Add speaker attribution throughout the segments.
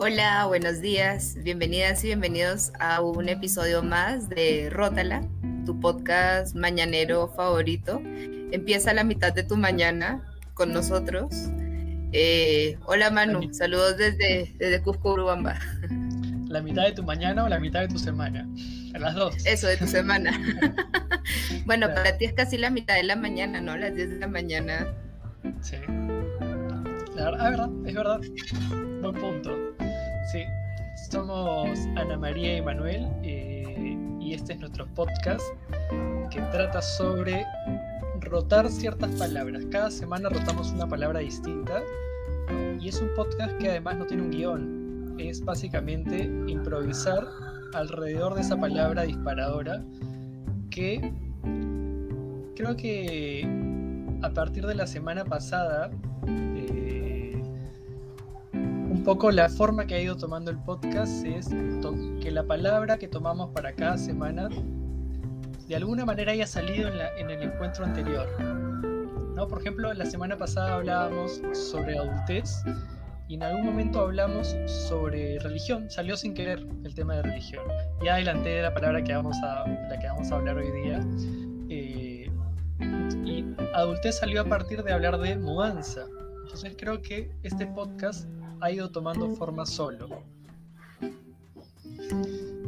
Speaker 1: Hola, buenos días, bienvenidas y bienvenidos a un episodio más de Rótala, tu podcast mañanero favorito. Empieza la mitad de tu mañana con nosotros. Eh, hola Manu, saludos desde, desde Cusco, Urubamba.
Speaker 2: ¿La mitad de tu mañana o la mitad de tu semana? A las dos.
Speaker 1: Eso, de tu semana. bueno, para ti es casi la mitad de la mañana, ¿no? Las 10 de la mañana.
Speaker 2: Sí. La verdad, es verdad, es verdad. Buen punto. Sí, somos Ana María y Manuel eh, y este es nuestro podcast que trata sobre rotar ciertas palabras. Cada semana rotamos una palabra distinta y es un podcast que además no tiene un guion. Es básicamente improvisar alrededor de esa palabra disparadora que creo que a partir de la semana pasada poco la forma que ha ido tomando el podcast es que la palabra que tomamos para cada semana de alguna manera haya salido en, el encuentro anterior. ¿no? Por ejemplo, la semana pasada hablábamos sobre adultez y en algún momento hablamos sobre religión. Salió sin querer el tema de religión. Ya adelanté la palabra que vamos a, la que vamos a hablar hoy día. Eh, y adultez salió a partir de hablar de mudanza. Entonces creo que este podcast ha ido tomando forma solo.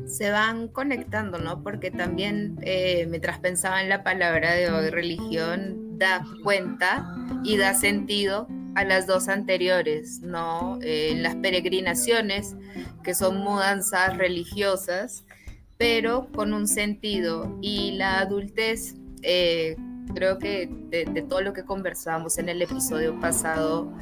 Speaker 1: Se van conectando, ¿no? Porque también eh, mientras pensaba en la palabra de hoy, religión, da cuenta y da sentido a las dos anteriores, ¿no? Eh, las peregrinaciones, que son mudanzas religiosas, pero con un sentido. Y la adultez, eh, creo que de, todo lo que conversábamos en el episodio pasado,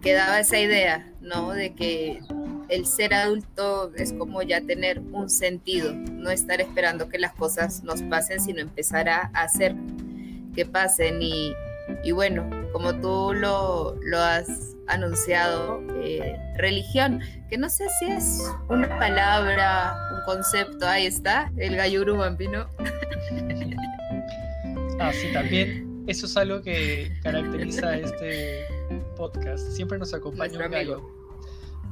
Speaker 1: quedaba esa idea, ¿no? De que el ser adulto es como ya tener un sentido, no estar esperando que las cosas nos pasen, sino empezar a hacer que pasen. Y, bueno, como tú lo, has anunciado, eh, religión, que no sé si es una palabra, un concepto, ahí está, el galluru bambino.
Speaker 2: Ah, sí, también. Eso es algo que caracteriza a este podcast, siempre nos acompaña un gallo.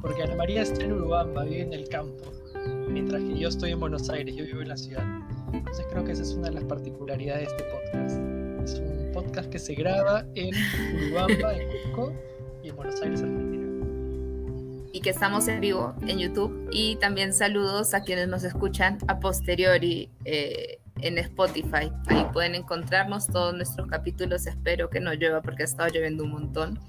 Speaker 2: Porque Ana María está en Urubamba, vive en el campo, mientras que yo estoy en Buenos Aires, yo vivo en la ciudad. Entonces creo que esa es una de las particularidades de este podcast. Es un podcast que se graba en Urubamba, en Cusco y en Buenos Aires, Argentina.
Speaker 1: Y que estamos en vivo en YouTube. Y también saludos a quienes nos escuchan a posteriori. Eh, en Spotify. Ahí pueden encontrarnos todos nuestros capítulos. Espero que no llueva porque ha estado lloviendo un montón.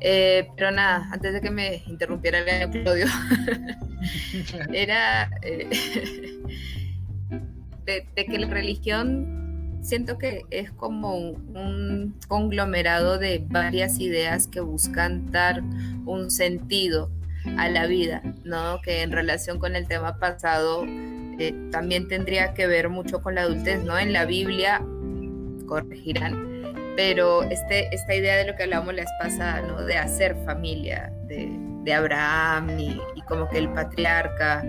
Speaker 1: Eh, pero nada, antes de que me interrumpiera el episodio, era eh, de, que la religión siento que es como un, conglomerado de varias ideas que buscan dar un sentido a la vida, ¿no? Que en relación con el tema pasado también tendría que ver mucho con la adultez, ¿no? En la Biblia, corregirán, pero este, esta idea de lo que hablamos la pasada, ¿no? De hacer familia, de, Abraham y, como que el patriarca,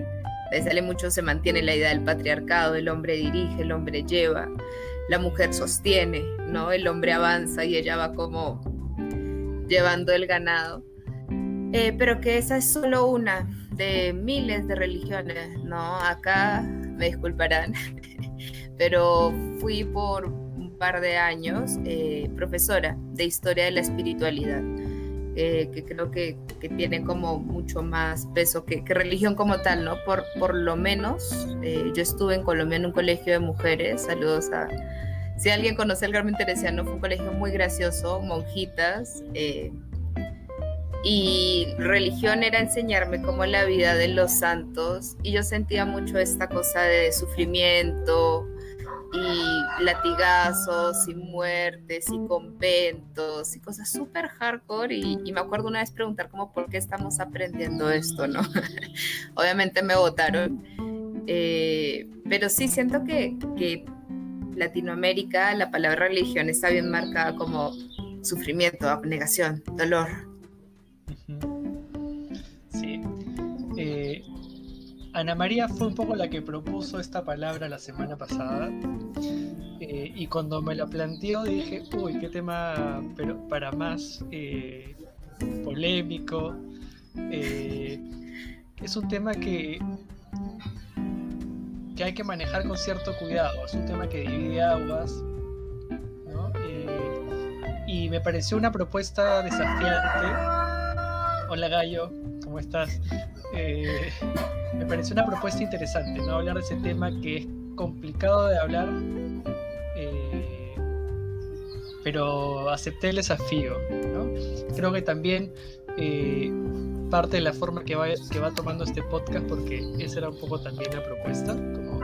Speaker 1: de sale mucho se mantiene la idea del patriarcado, el hombre dirige, el hombre lleva, la mujer sostiene, ¿no? El hombre avanza y ella va como llevando el ganado. Eh, pero que esa es solo una de miles de religiones, ¿no? Acá me disculparán, pero fui por un par de años eh, profesora de historia de la espiritualidad, eh, que creo que, que, tiene como mucho más peso que, religión como tal, ¿no? Por, por lo menos yo estuve en Colombia en un colegio de mujeres, saludos a... Si alguien conoce el Carmen Teresiano, fue un colegio muy gracioso, monjitas, y religión era enseñarme como la vida de los santos y yo sentía mucho esta cosa de sufrimiento y latigazos y muertes y conventos y cosas súper hardcore y, me acuerdo una vez preguntar como por qué estamos aprendiendo esto, ¿no? Obviamente me votaron, eh, pero sí siento que, que Latinoamérica la palabra religión está bien marcada como sufrimiento, abnegación, dolor,
Speaker 2: Sí. Eh, Ana María fue un poco la que propuso esta palabra la semana pasada. Eh, y cuando me la planteó dije, uy, qué tema pero para más eh, polémico. Es un tema que, que hay que manejar con cierto cuidado, es un tema que divide aguas, y me pareció una propuesta desafiante. Hola Gallo, ¿cómo estás? Eh, me pareció una propuesta interesante, ¿no? Hablar de ese tema que es complicado de hablar, eh, pero acepté el desafío, ¿no? Creo que también parte de la forma que va, que va tomando este podcast, porque esa era un poco también la propuesta, como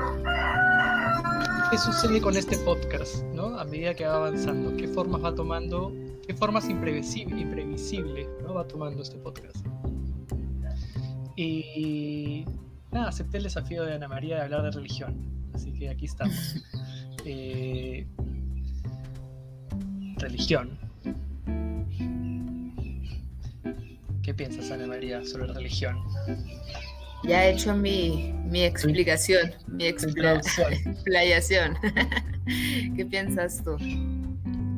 Speaker 2: qué sucede con este podcast, ¿no? A medida que va avanzando, qué formas va tomando, qué formas imprevisibles, imprevisibles ¿no? va tomando este podcast. Y nada, acepté el desafío de Ana María de hablar de religión, así que aquí estamos. Eh, religión. ¿Qué piensas, Ana María, sobre religión?
Speaker 1: Ya he hecho mi, explicación, mi explicación. ¿Qué piensas tú?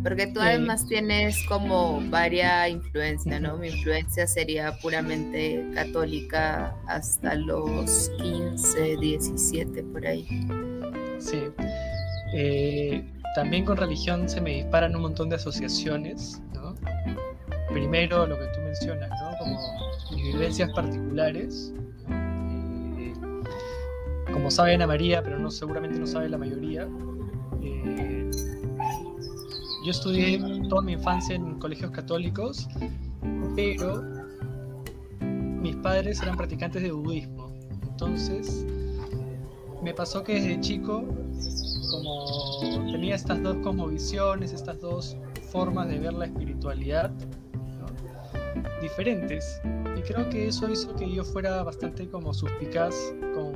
Speaker 1: Porque tú además tienes como varia influencia, ¿no? Mi influencia sería puramente católica hasta los 15, 17, por ahí.
Speaker 2: Sí. Eh, también con religión se me disparan un montón de asociaciones, ¿no? Primero lo que tú mencionas, ¿no? Como vivencias particulares. Eh, como sabe Ana María, pero no, seguramente no sabe la mayoría. Eh, yo estudié toda mi infancia en colegios católicos, pero mis padres eran practicantes de budismo. Entonces, me pasó que desde chico, como tenía estas dos como visiones, estas dos formas de ver la espiritualidad, diferentes. Y creo que eso hizo que yo fuera bastante como suspicaz con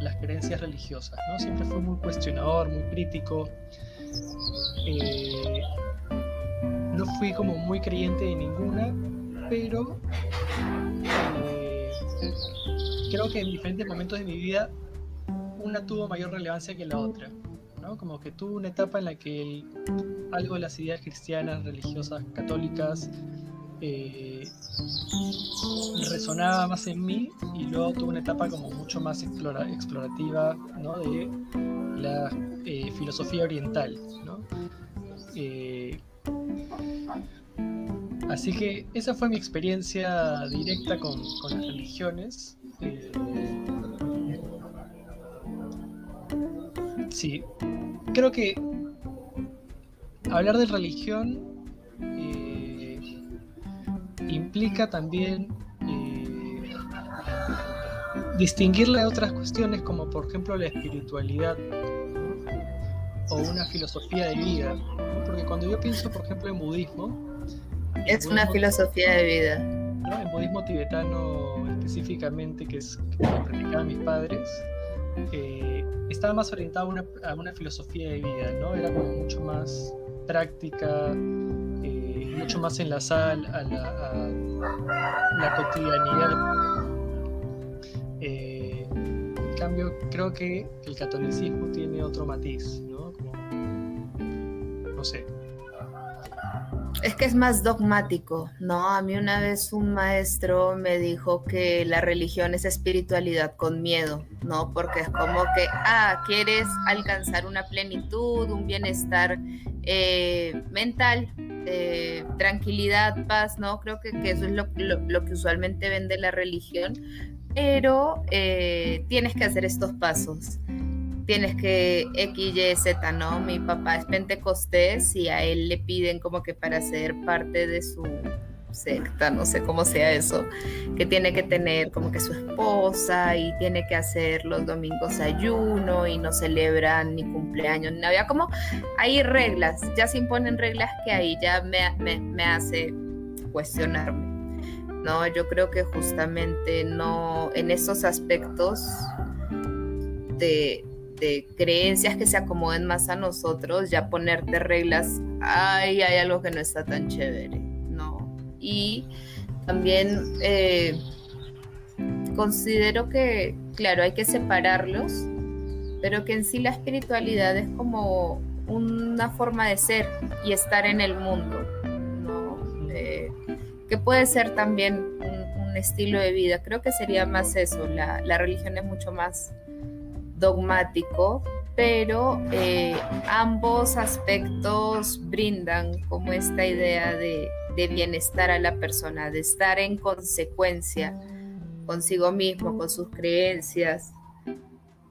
Speaker 2: las creencias religiosas, ¿no? Siempre fui muy cuestionador, muy crítico. Eh, no fui como muy creyente de ninguna, pero eh, creo que en diferentes momentos de mi vida una tuvo mayor relevancia que la otra. ¿no? Como que tuvo una etapa en la que algo de las ideas cristianas, religiosas, católicas, eh, resonaba más en mí y luego tuve una etapa como mucho más explorativa de la eh, filosofía oriental. Eh, así que esa fue mi experiencia directa con, con las religiones. sí, creo que hablar de religión implica también eh, distinguirle a otras cuestiones como por ejemplo la espiritualidad o una filosofía de vida. Porque cuando yo pienso por ejemplo en budismo...
Speaker 1: Es una filosofía de vida.
Speaker 2: En budismo tibetano específicamente, que es que practicaban mis padres, eh, estaba más orientado a una, a una, filosofía de vida, ¿no? Era como mucho más práctica, mucho más enlazada a la, la cotidianidad. Eh, en cambio, creo que el catolicismo tiene otro matiz, ¿no? no sé.
Speaker 1: Es que es más dogmático, ¿no? A mí una vez un maestro me dijo que la religión es espiritualidad con miedo, ¿no? Porque es como que, ah, quieres alcanzar una plenitud, un bienestar eh, mental, eh, tranquilidad, paz, ¿no? Creo que, eso es lo, que usualmente vende la religión, pero eh, tienes que hacer estos pasos. Tienes que X, Y, Z, ¿no? Mi papá es pentecostés y a él le piden como que para ser parte de su secta, no sé cómo sea eso, que tiene que tener como que su esposa y tiene que hacer los domingos ayuno y no celebran ni cumpleaños ni Había como, hay reglas, ya se imponen reglas que ahí ya me, me, hace cuestionarme. No, yo creo que justamente no, en esos aspectos de, de creencias que se acomoden más a nosotros, ya ponerte reglas, ay, hay algo que no está tan chévere y también eh, considero que, claro, hay que separarlos, pero que en sí la espiritualidad es como una forma de ser y estar en el mundo, ¿no? Eh, que puede ser también un, estilo de vida. Creo que sería más eso, la, la religión es mucho más dogmático, pero eh, ambos aspectos brindan como esta idea de, de bienestar a la persona, de estar en consecuencia consigo mismo, con sus creencias.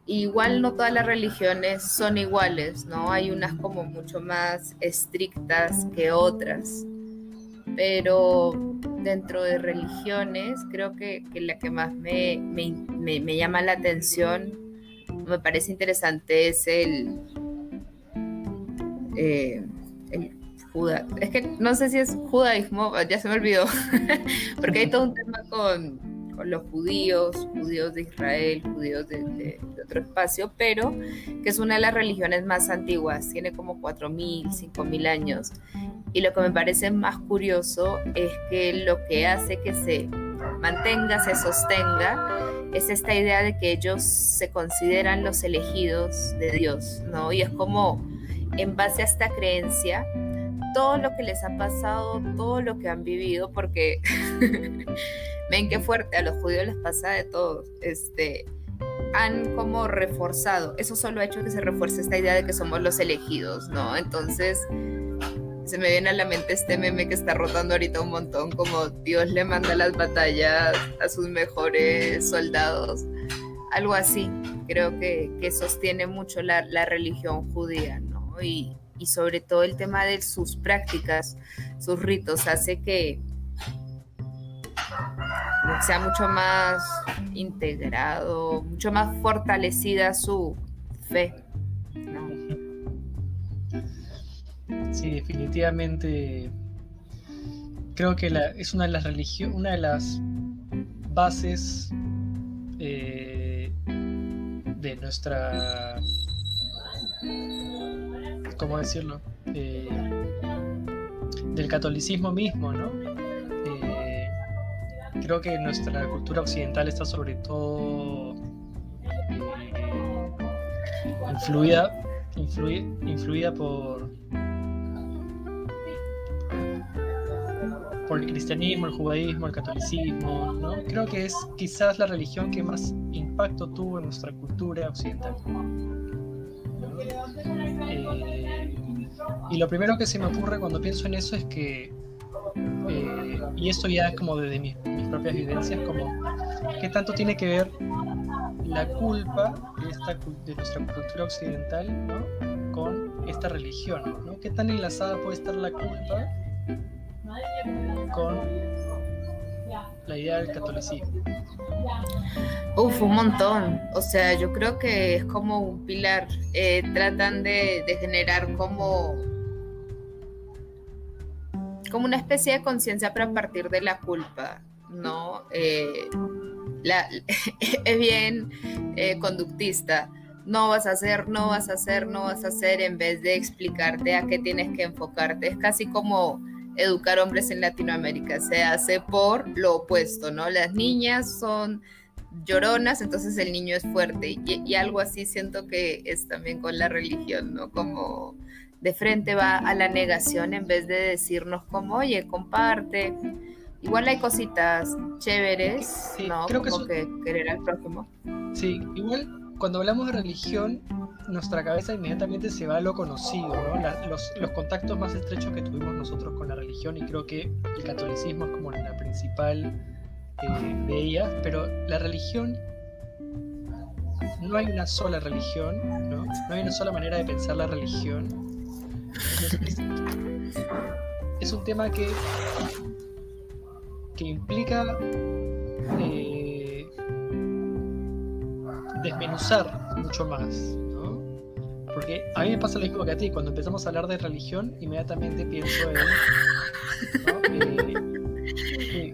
Speaker 1: Igual no todas las religiones son iguales, ¿no? Hay unas como mucho más estrictas que otras, pero dentro de religiones creo que, la que más me, me, llama la atención, me parece interesante es el, eh, el es que no sé si es judaísmo, ya se me olvidó, porque hay todo un tema con, los judíos, judíos de Israel, judíos de, otro espacio, pero que es una de las religiones más antiguas, tiene como 4.000, 5.000 años. Y lo que me parece más curioso es que lo que hace que se mantenga, se sostenga, es esta idea de que ellos se consideran los elegidos de Dios, ¿no? Y es como en base a esta creencia, todo lo que les ha pasado, todo lo que han vivido, porque ven qué fuerte, a los judíos les pasa de todo, este, han como reforzado, eso solo ha hecho que se refuerce esta idea de que somos los elegidos, ¿no? Entonces, se me viene a la mente este meme que está rotando ahorita un montón, como Dios le manda las batallas a sus mejores soldados, algo así, creo que, sostiene mucho la, la religión judía, ¿no? Y, y sobre todo el tema de sus prácticas, sus ritos, hace que sea mucho más integrado, mucho más fortalecida su fe.
Speaker 2: Sí, definitivamente creo que es una de las religiones, una de las bases eh, de nuestra ¿cómo decirlo? Eh, del catolicismo mismo, ¿no? Eh, creo que nuestra cultura occidental está sobre todo eh, influida, influida por por el cristianismo, el judaísmo, el catolicismo, ¿no? Creo que es quizás la religión que más impacto tuvo en nuestra cultura occidental. Y lo primero que se me ocurre cuando pienso en eso es que, eh, y esto ya es como desde mis, propias vivencias, como qué tanto tiene que ver la culpa de nuestra cultura occidental con esta religión, ¿no? ¿Qué tan enlazada puede estar la culpa con la idea del catolicismo?
Speaker 1: Uf, un montón. O sea, yo creo que es como un pilar. Eh, tratan de, generar como, como una especie de conciencia para partir de la culpa, ¿no? Eh, es bien eh, conductista. No vas a hacer, no vas a hacer, no vas a hacer, en vez de explicarte a qué tienes que enfocarte. Es casi como educar hombres en Latinoamérica. Se hace por lo opuesto, ¿no? Las niñas son lloronas, entonces el niño es fuerte. Y, algo así siento que es también con la religión, ¿no? Como de frente va a la negación en vez de decirnos como, oye, comparte. Igual hay cositas chéveres, ¿no? Creo como que, querer al prójimo.
Speaker 2: Sí, igual cuando hablamos de religión, nuestra cabeza inmediatamente se va a lo conocido, ¿no? los, contactos más estrechos que tuvimos nosotros con la religión, y creo que el catolicismo es como la principal eh, de ellas, pero la religión, no hay una sola religión, ¿no? No hay una sola manera de pensar la religión. es, un tema que, que implica eh, desmenuzar mucho más, ¿no? Porque a mí me pasa lo mismo que a ti, cuando empezamos a hablar de religión, inmediatamente pienso en... Eh,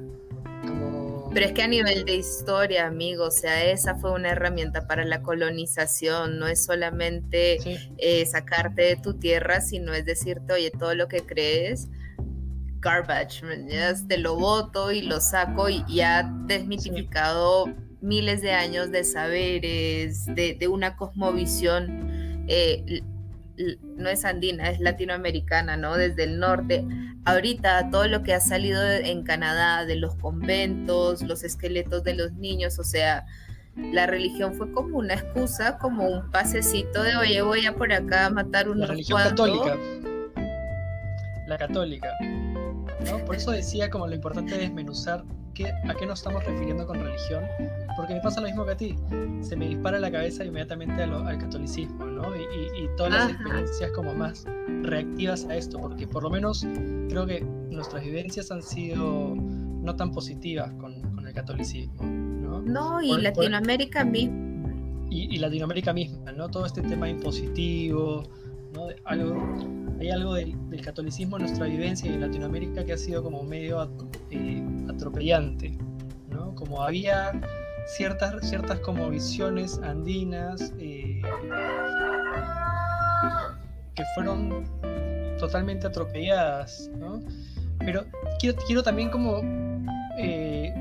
Speaker 1: pero es que a nivel de historia, amigo, o sea, esa fue una herramienta para la colonización, no es solamente eh, sacarte de tu tierra, sino es decirte, oye, todo lo que crees, garbage, te lo voto y lo saco y, ha desmitificado miles de años de saberes, de, una cosmovisión. Eh, no es andina, es latinoamericana, ¿no? Desde el norte. Ahorita todo lo que ha salido en Canadá, de los conventos, los esqueletos de los niños, o sea, la religión fue como una excusa, como un pasecito de, oye, voy a por acá a matar unos
Speaker 2: La religión católica. La católica. ¿no? Por eso decía como lo importante de desmenuzar qué, a qué nos estamos refiriendo con religión, porque me pasa lo mismo que a ti. Se me dispara la cabeza inmediatamente al catolicismo, ¿no? Y, todas las experiencias como más reactivas a esto, porque por lo menos creo que nuestras vivencias han sido no tan positivas con, con el catolicismo.
Speaker 1: No, y Latinoamérica misma.
Speaker 2: Y, Latinoamérica misma, ¿no? Todo este tema impositivo, ¿no? Algo, hay algo del, catolicismo en nuestra vivencia y en Latinoamérica que ha sido como medio eh, atropellante, ¿no? Como había ciertas, ciertas como visiones andinas eh, que fueron totalmente atropelladas, ¿no? Pero quiero, quiero también como eh,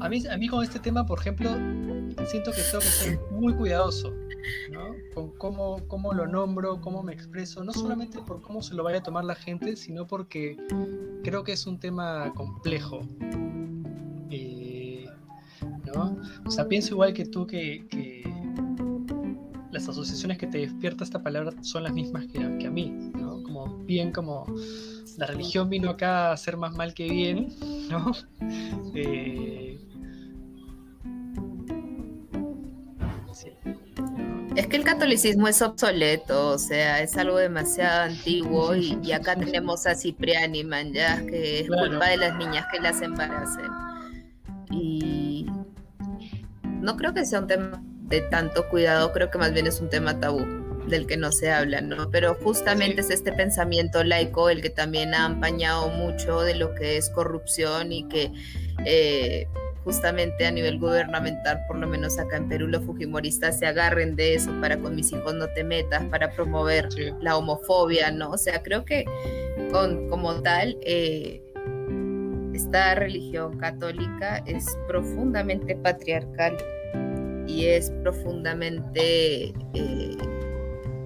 Speaker 2: a mí, a mí con este tema, por ejemplo, siento que tengo que ser muy cuidadoso ¿no? con cómo, cómo, lo nombro, cómo me expreso, no solamente por cómo se lo vaya a tomar la gente, sino porque creo que es un tema complejo. Eh, ¿no? O sea, pienso igual que tú que, que, las asociaciones que te despierta esta palabra son las mismas que, que a mí, ¿no? Como bien como la religión vino acá a hacer más mal que bien, ¿no? Eh,
Speaker 1: Es que el catolicismo es obsoleto, o sea, es algo demasiado antiguo y, acá tenemos a Cipriani ya que es culpa de las niñas que las embaracen. Y no creo que sea un tema de tanto cuidado, creo que más bien es un tema tabú del que no se habla, ¿no? Pero justamente es este pensamiento laico el que también ha empañado mucho de lo que es corrupción y que eh, justamente a nivel gubernamental, por lo menos acá en Perú, los fujimoristas se agarren de eso para con mis hijos no te metas, para promover la homofobia, ¿no? O sea, creo que con, como tal, eh, esta religión católica es profundamente patriarcal y es profundamente eh,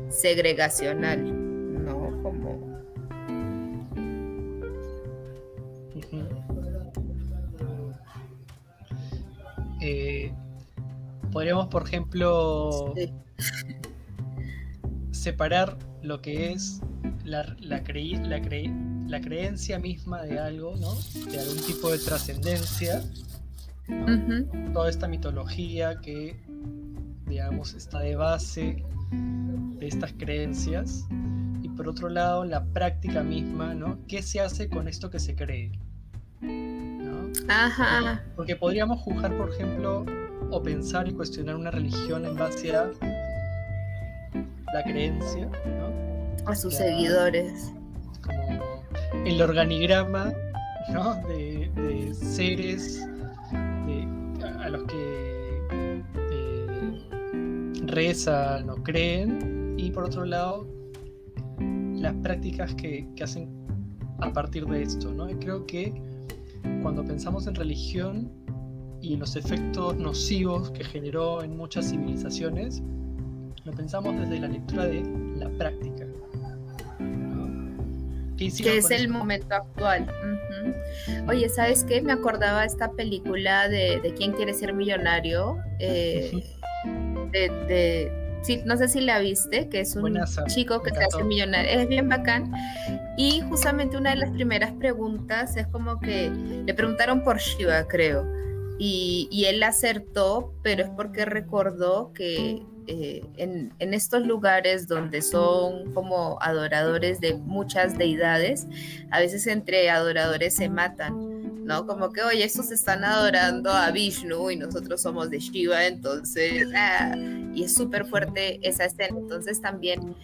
Speaker 1: segregacional, ¿no? Como
Speaker 2: Eh, podríamos, por ejemplo, separar lo que es la, la, la, creencia misma de algo, ¿no? De algún tipo de trascendencia. Toda esta mitología que, digamos, está de base de estas creencias. Y por otro lado, la práctica misma, ¿no? ¿Qué se hace con esto que se cree?
Speaker 1: Ajá.
Speaker 2: Porque podríamos juzgar, por ejemplo, o pensar y cuestionar una religión en base a la creencia, ¿no?
Speaker 1: A sus seguidores.
Speaker 2: Como el organigrama, ¿no? De, seres los que eh, rezan o creen, y por otro lado, las prácticas que, que hacen a partir de esto, ¿no? Y creo que cuando pensamos en religión y en los efectos nocivos que generó en muchas civilizaciones, lo pensamos desde la lectura de la práctica.
Speaker 1: Que es el momento actual. Oye, ¿sabes qué? Me acordaba esta película de, de ¿Quién quiere ser millonario? Eh, de, sí, no sé si la viste, que es un chico que se hace millonario. Es bien bacán. Y justamente una de las primeras preguntas es como que le preguntaron por Shiva, creo. Y, y él acertó, pero es porque recordó que eh, en, estos lugares donde son como adoradores de muchas deidades, a veces entre adoradores se matan, ¿no? Como que, oye, estos están adorando a Vishnu y nosotros somos de Shiva, entonces, ah, y es súper fuerte esa escena. Entonces también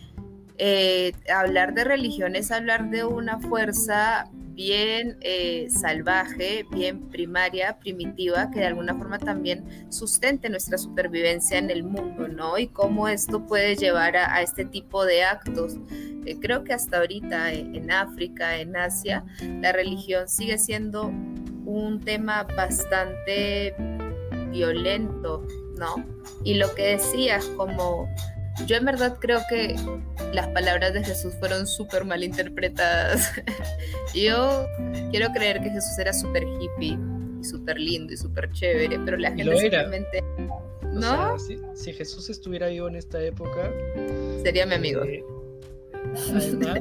Speaker 1: eh, hablar de religión es hablar de una fuerza bien eh, salvaje, bien primaria, primitiva, que de alguna forma también sustente nuestra supervivencia en el mundo, ¿no? Y cómo esto puede llevar a, este tipo de actos. Eh, creo que hasta ahorita en África, en Asia, la religión sigue siendo un tema bastante violento, ¿no? Y lo que decías, como yo en verdad creo que las palabras de Jesús fueron súper mal interpretadas. yo quiero creer que Jesús era súper hippie y súper lindo y súper chévere, pero la gente simplemente... ¿No?
Speaker 2: si, Jesús estuviera vivo en esta época...
Speaker 1: Sería mi amigo.
Speaker 2: Eh, además,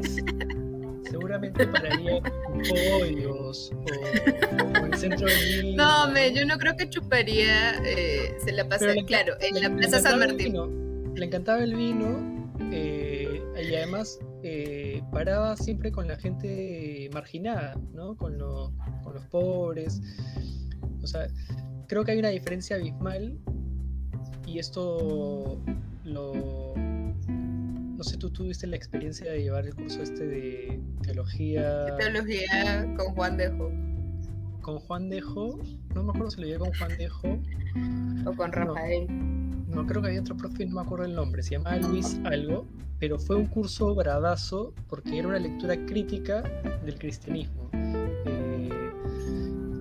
Speaker 2: seguramente pararía pollos o, o, el centro de
Speaker 1: No, me, yo no creo que chuparía, eh, se la pasa, claro, en la Plaza San Martín.
Speaker 2: Le encantaba el vino eh, y además eh, paraba siempre con la gente marginada, ¿no? Con, con los pobres. O sea, creo que hay una diferencia abismal y esto lo no sé, tú tuviste la experiencia de llevar el curso este de teología.
Speaker 1: Teología con Juan Dejo.
Speaker 2: Con Juan Dejo, no me acuerdo si lo llevé con Juan Dejo.
Speaker 1: O con Rafael.
Speaker 2: No, creo que había otro profe, no me acuerdo el nombre, se llamaba Luis algo, pero fue un curso bravazo porque era una lectura crítica del cristianismo. Eh,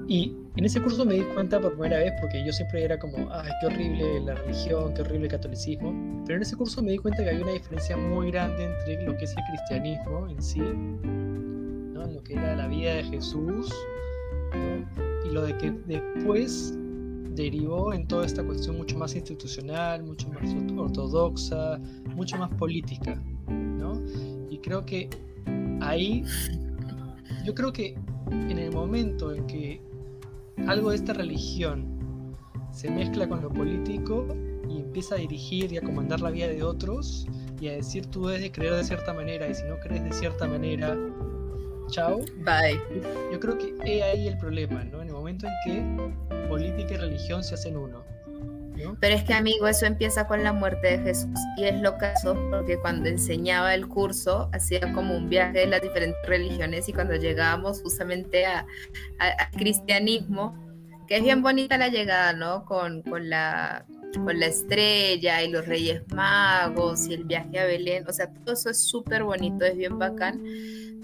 Speaker 2: y en ese curso me di cuenta por primera vez, porque yo siempre era como, ay, qué horrible la religión, qué horrible el catolicismo, pero en ese curso me di cuenta que había una diferencia muy grande entre lo que es el cristianismo en sí, ¿no? lo que era la vida de Jesús, y lo de que después derivó en toda esta cuestión mucho más institucional, mucho más ortodoxa, mucho más política, ¿no? Y creo que ahí, yo creo que en el momento en que algo de esta religión se mezcla con lo político y empieza a dirigir y a comandar la vida de otros y a decir tú debes de creer de cierta manera y si no crees de cierta manera, chao.
Speaker 1: Bye.
Speaker 2: Yo, creo que es ahí el problema, ¿no? En el momento en que política y religión se hacen uno.
Speaker 1: Pero es que amigo, eso empieza con la muerte de Jesús y es lo caso porque cuando enseñaba el curso hacía como un viaje de las diferentes religiones y cuando llegábamos justamente a, cristianismo, que es bien bonita la llegada, ¿no? Con, con, la, con la estrella y los reyes magos y el viaje a Belén, o sea, todo eso es súper bonito, es bien bacán,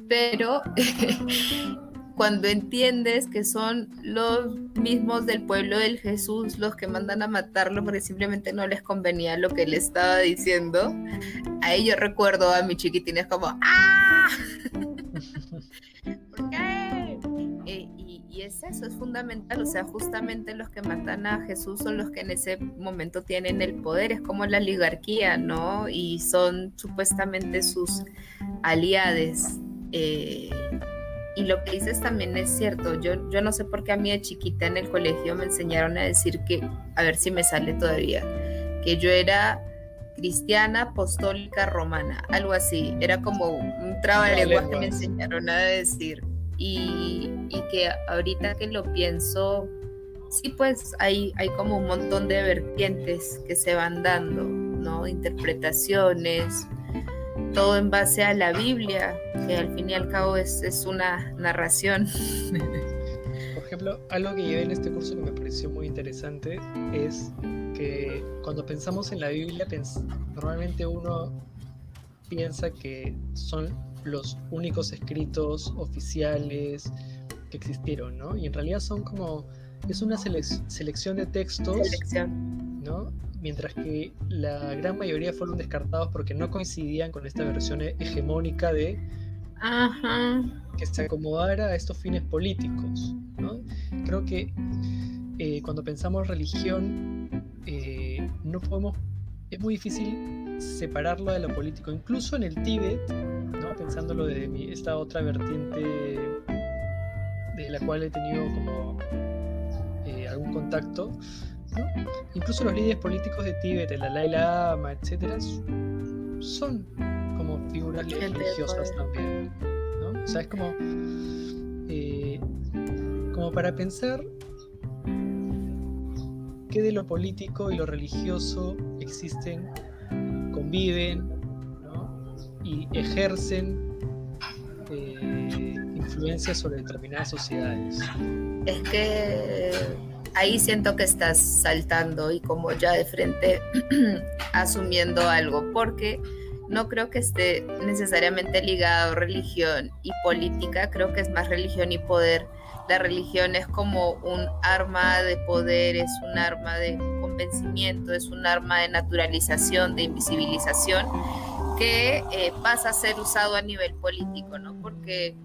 Speaker 1: pero cuando entiendes que son los mismos del pueblo del Jesús los que mandan a matarlo porque simplemente no les convenía lo que él estaba diciendo, ahí yo recuerdo a mi chiquitina es como ¡Ah! ¿Por qué? Eh, y, es eso, es fundamental, o sea, justamente los que matan a Jesús son los que en ese momento tienen el poder, es como la oligarquía, ¿no? Y son supuestamente sus aliados. Eh, y lo que dices también es cierto. Yo, yo no sé por qué a mí de chiquita en el colegio me enseñaron a decir que, a ver si me sale todavía, que yo era cristiana apostólica romana, algo así. Era como un trabalenguas que me enseñaron a decir. Y, y, que ahorita que lo pienso, sí, pues hay, hay como un montón de vertientes que se van dando, ¿no? Interpretaciones, todo en base a la Biblia, que al fin y al cabo es, es una narración.
Speaker 2: Por ejemplo, algo que llevé en este curso que me pareció muy interesante es que cuando pensamos en la Biblia, normalmente uno piensa que son los únicos escritos oficiales que existieron, ¿no? Y en realidad son como, es una selección de textos, ¿no? Mientras que la gran mayoría fueron descartados porque no coincidían con esta versión hegemónica de que se acomodara a estos fines políticos. Creo que eh, cuando pensamos religión, eh, no podemos, es muy difícil separarlo de lo político. Incluso en el Tíbet, ¿no? pensándolo de esta otra vertiente de la cual he tenido como eh, algún contacto, Incluso los líderes políticos de Tíbet, el Dalai Lama, etcétera, son como figuras religiosas también. ¿no? O sea, es como, eh, como para pensar que de lo político y lo religioso existen, conviven ¿no? y ejercen eh, influencia sobre determinadas sociedades.
Speaker 1: Es que ahí siento que estás saltando y como ya de frente asumiendo algo, porque no creo que esté necesariamente ligado religión y política, creo que es más religión y poder la religión es como un arma de poder, es un arma de convencimiento, es un arma de naturalización, de invisibilización, que eh, pasa a ser usado a nivel político, ¿no? Porque,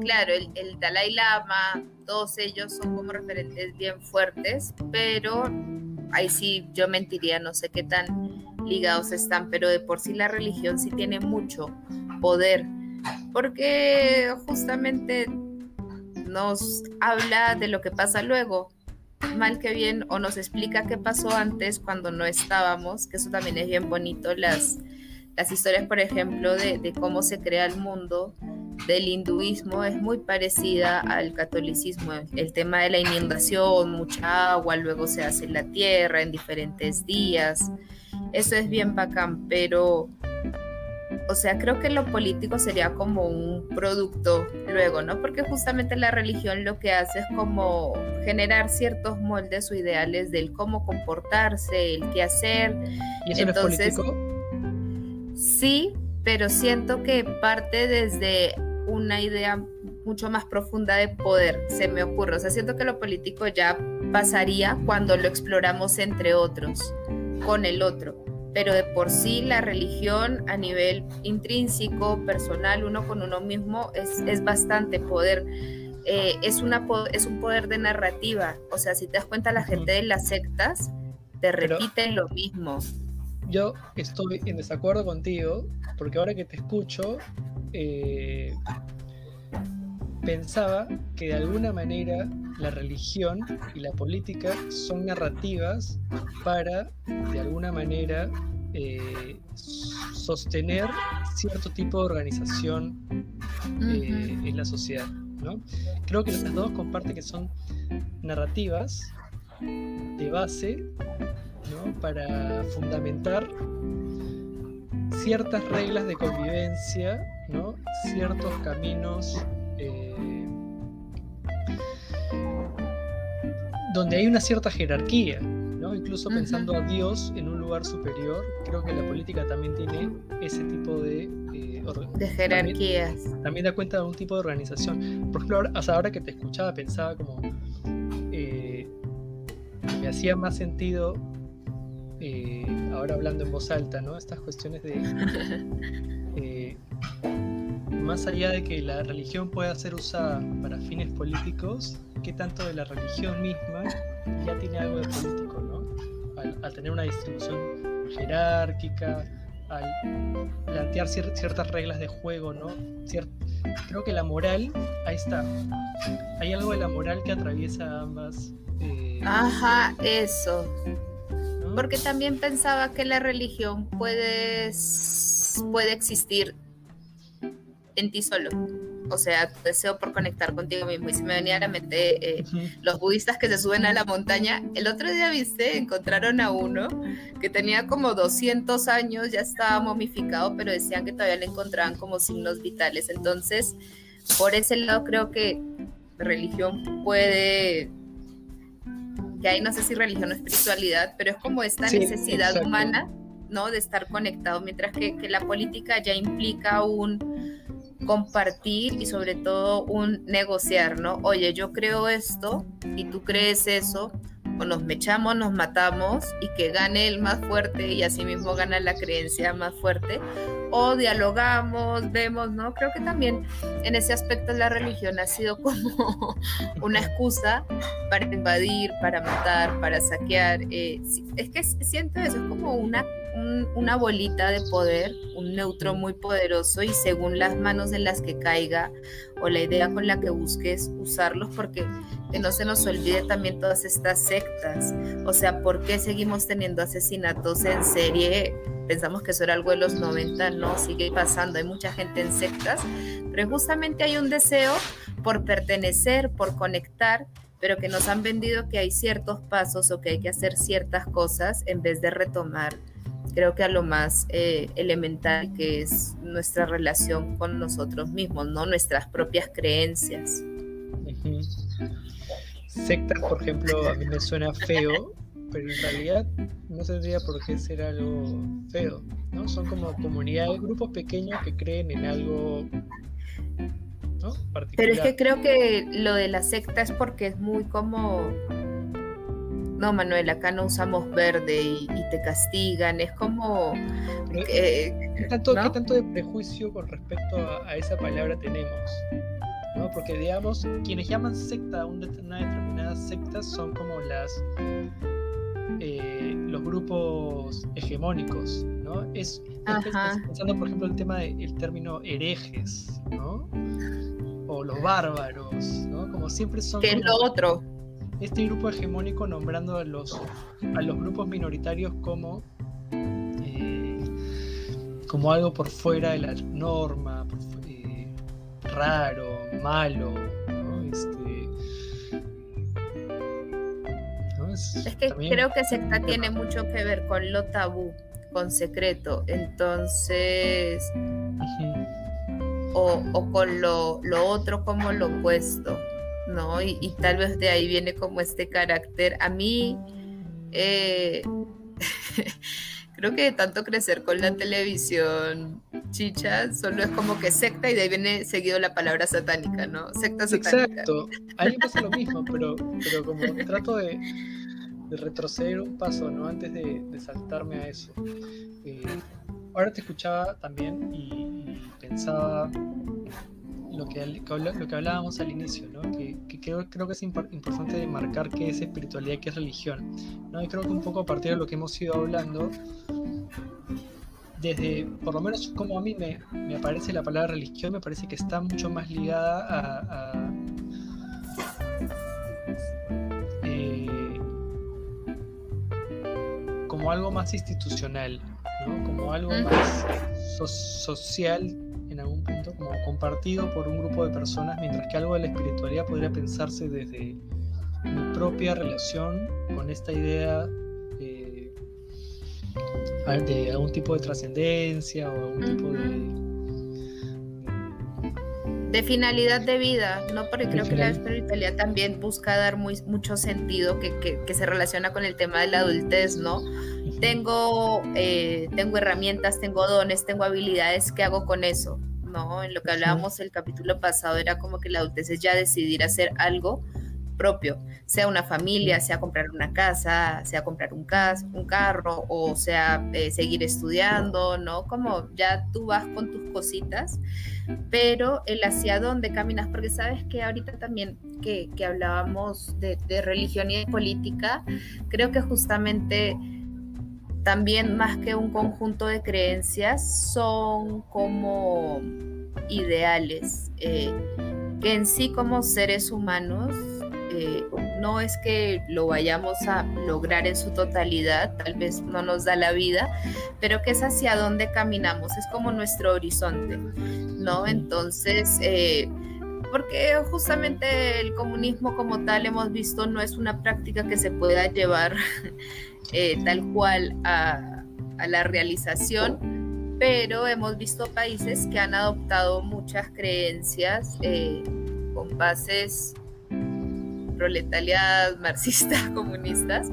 Speaker 1: claro, el, Dalai Lama, todos ellos son como referentes bien fuertes, pero ahí sí yo mentiría, no sé qué tan ligados están, pero de por sí la religión sí tiene mucho poder, porque justamente nos habla de lo que pasa luego, mal que bien, o nos explica qué pasó antes cuando no estábamos, que eso también es bien bonito, las, las historias, por ejemplo, de cómo se crea el mundo del hinduismo es muy parecida al catolicismo. El tema de la inundación, mucha agua, luego se hace la tierra en diferentes días. Eso es bien bacán, pero o sea, creo que lo político sería como un producto luego, ¿no? Porque justamente la religión lo que hace es como generar ciertos moldes o ideales del cómo comportarse, el qué hacer.
Speaker 2: ¿Y eso Entonces, es político?
Speaker 1: Sí, pero siento que parte desde una idea mucho más profunda de poder, se me ocurre. O sea, siento que lo político ya pasaría cuando lo exploramos entre otros, con el otro pero de por sí la religión a nivel intrínseco, personal, uno con uno mismo, es, es bastante poder. Eh, es, una, es un poder de narrativa. O sea, si te das cuenta, la gente de las sectas te repiten lo mismo.
Speaker 2: Yo estoy en desacuerdo contigo, porque ahora que te escucho, eh, pensaba que de alguna manera la religión y la política son narrativas para, de alguna manera, eh, sostener cierto tipo de organización eh, en la sociedad. ¿no? Creo que las dos comparten que son narrativas de base para fundamentar ciertas reglas de convivencia, ¿no? ciertos caminos donde hay una cierta jerarquía, ¿no? Incluso pensando a Dios en un lugar superior, creo que la política también tiene ese tipo de...
Speaker 1: Eh, de jerarquías.
Speaker 2: También, da cuenta de un tipo de organización. Por ejemplo, ahora, ahora que te escuchaba pensaba como... Eh, me hacía más sentido, eh, ahora hablando en voz alta, ¿no? Estas cuestiones de... más allá de que la religión pueda ser usada para fines políticos, qué tanto de la religión misma ya tiene algo de político, ¿no? Al, tener una distribución jerárquica, al plantear ciertas reglas de juego, ¿no? creo que la moral, ahí está. Hay algo de la moral que atraviesa ambas.
Speaker 1: Eh, Ajá, eso. Porque también pensaba que la religión puede, puede existir en ti solo. O sea, tu deseo por conectar contigo mismo. Y si me venía a la mente eh, los budistas que se suben a la montaña. El otro día, viste, encontraron a uno que tenía como 200 años, ya estaba momificado, pero decían que todavía le encontraban como signos vitales. Entonces, por ese lado creo que religión puede que hay no sé si religión o espiritualidad, pero es como esta necesidad humana, ¿no? De estar conectado, mientras que, que, la política ya implica un, compartir y sobre todo un negociar, ¿no? Oye, yo creo esto y tú crees eso, o nos mechamos, nos matamos y que gane el más fuerte y así mismo gana la creencia más fuerte, o dialogamos, vemos, ¿no? Creo que también en ese aspecto la religión ha sido como una excusa para invadir, para matar, para saquear. Eh, es que siento eso, es como una una bolita de poder, un neutro muy poderoso y según las manos en las que caiga o la idea con la que busques usarlos, porque que no se nos olvide también todas estas sectas. O sea, ¿por qué seguimos teniendo asesinatos en serie? Pensamos que eso era algo de los 90, no, sigue pasando, hay mucha gente en sectas, pero justamente hay un deseo por pertenecer, por conectar, pero que nos han vendido que hay ciertos pasos o que hay que hacer ciertas cosas en vez de retomar creo que a lo más eh, elemental que es nuestra relación con nosotros mismos, ¿no? Nuestras propias creencias.
Speaker 2: Sectas, por ejemplo, a mí me suena feo, pero en realidad no tendría por qué ser algo feo, ¿no? Son como comunidades, grupos pequeños que creen en algo, ¿no? particular.
Speaker 1: Pero es que creo que lo de la secta es porque es muy como no, Manuel, acá no usamos verde y, te castigan, es como...
Speaker 2: ¿qué, tanto, tanto, de prejuicio con respecto a, esa palabra tenemos? ¿no? Porque digamos, quienes llaman secta a una determinada secta son como las... Eh, los grupos hegemónicos, ¿no? Es, pensando, por ejemplo, el tema del término herejes, ¿no? O los bárbaros, ¿no? Como siempre son...
Speaker 1: ¿Qué es lo otro?
Speaker 2: Este grupo hegemónico nombrando a los, a los grupos minoritarios como, eh, como algo por fuera de la norma, eh, raro, malo. Este,
Speaker 1: es, que creo que secta tiene mucho que ver con lo tabú, con secreto. Entonces... o, o, con lo, lo otro como lo opuesto. ¿No? Y, tal vez de ahí viene como este carácter. A mí, eh, creo que tanto crecer con la televisión chicha, solo es como que secta y de ahí viene seguido la palabra satánica, ¿no? Secta satánica.
Speaker 2: Exacto, a mí me pasa lo mismo, pero, pero como trato de, retroceder un paso, ¿no? Antes de, saltarme a eso. Eh, ahora te escuchaba también y pensaba lo que, lo que hablábamos al inicio, ¿no? que, creo, creo, que es importante marcar qué es espiritualidad, qué es religión. ¿no? Y creo que un poco a partir de lo que hemos ido hablando, desde, por lo menos como a mí me, me aparece la palabra religión, me parece que está mucho más ligada a... Eh, como algo más institucional, ¿no? como algo más social en algún punto compartido por un grupo de personas, mientras que algo de la espiritualidad podría pensarse desde mi propia relación con esta idea eh, de algún tipo de trascendencia o algún tipo de
Speaker 1: de finalidad de vida, ¿no? Porque creo que la espiritualidad también busca dar muy, mucho sentido que, que, se relaciona con el tema de la adultez, ¿no? tengo, eh, tengo herramientas, tengo dones, tengo habilidades, ¿qué hago con eso? ¿No? En lo que hablábamos el capítulo pasado era como que la adultez es ya decidir hacer algo propio, sea una familia, sea comprar una casa, sea comprar un, un carro o sea eh, seguir estudiando, ¿no? Como ya tú vas con tus cositas, pero el hacia dónde caminas, porque sabes que ahorita también que, que hablábamos de, de religión y de política, creo que justamente también más que un conjunto de creencias, son como ideales, eh, que en sí como seres humanos eh, no es que lo vayamos a lograr en su totalidad, tal vez no nos da la vida, pero que es hacia dónde caminamos, es como nuestro horizonte, ¿no? Entonces, eh, porque justamente el comunismo como tal hemos visto no es una práctica que se pueda llevar eh, tal cual a, la realización, pero hemos visto países que han adoptado muchas creencias eh, con bases proletariadas, marxistas, comunistas,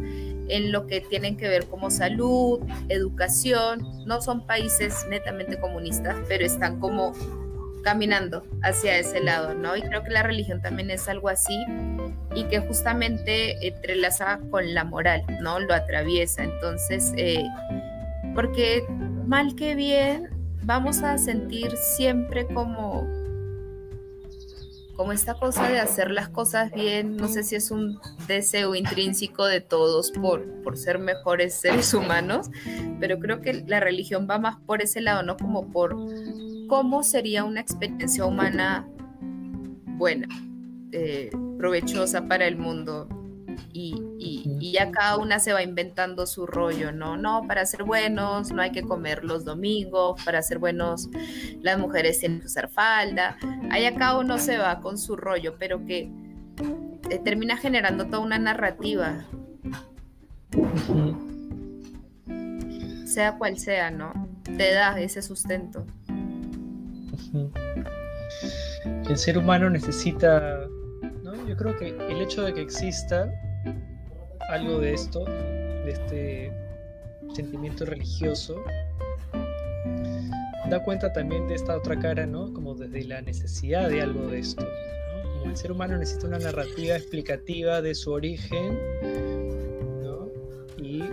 Speaker 1: en lo que tienen que ver como salud, educación. No son países netamente comunistas, pero están como caminando hacia ese lado, ¿no? Y creo que la religión también es algo así y que justamente entrelaza con la moral, ¿no? Lo atraviesa. Entonces, eh, porque mal que bien, vamos a sentir siempre como como esta cosa de hacer las cosas bien, no sé si es un deseo intrínseco de todos por, por ser mejores seres humanos, pero creo que la religión va más por ese lado, ¿no? Como por cómo sería una experiencia humana buena, eh, provechosa para el mundo. Y, ya cada una se va inventando su rollo, ¿no? No, para ser buenos no hay que comer los domingos, para ser buenos las mujeres tienen que usar falda, allá cada uno se va con su rollo, pero que eh, termina generando toda una narrativa. Sea cual sea, ¿no? Te da ese sustento.
Speaker 2: El ser humano necesita, yo creo que el hecho de que exista algo de esto, de este sentimiento religioso, da cuenta también de esta otra cara, ¿no? Como de, desde la necesidad de algo de esto. Como el ser humano necesita una narrativa explicativa de su origen y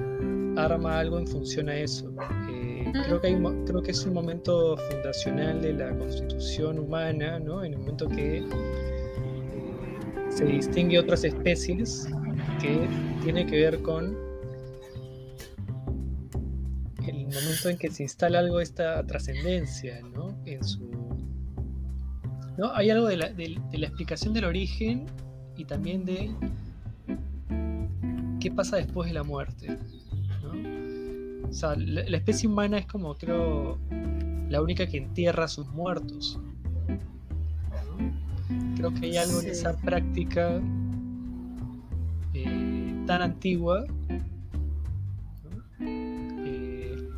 Speaker 2: arma algo en función a eso. Eh, creo, que es un momento fundacional de la constitución humana, ¿no? en el momento que se distingue otras especies que tiene que ver con el momento en que se instala algo de esta trascendencia, ¿no? En su... Hay algo de la, explicación del origen y también de qué pasa después de la muerte. ¿No? O sea, la, especie humana es como creo la única que entierra a sus muertos. Creo que hay algo en esa práctica eh, tan antigua eh,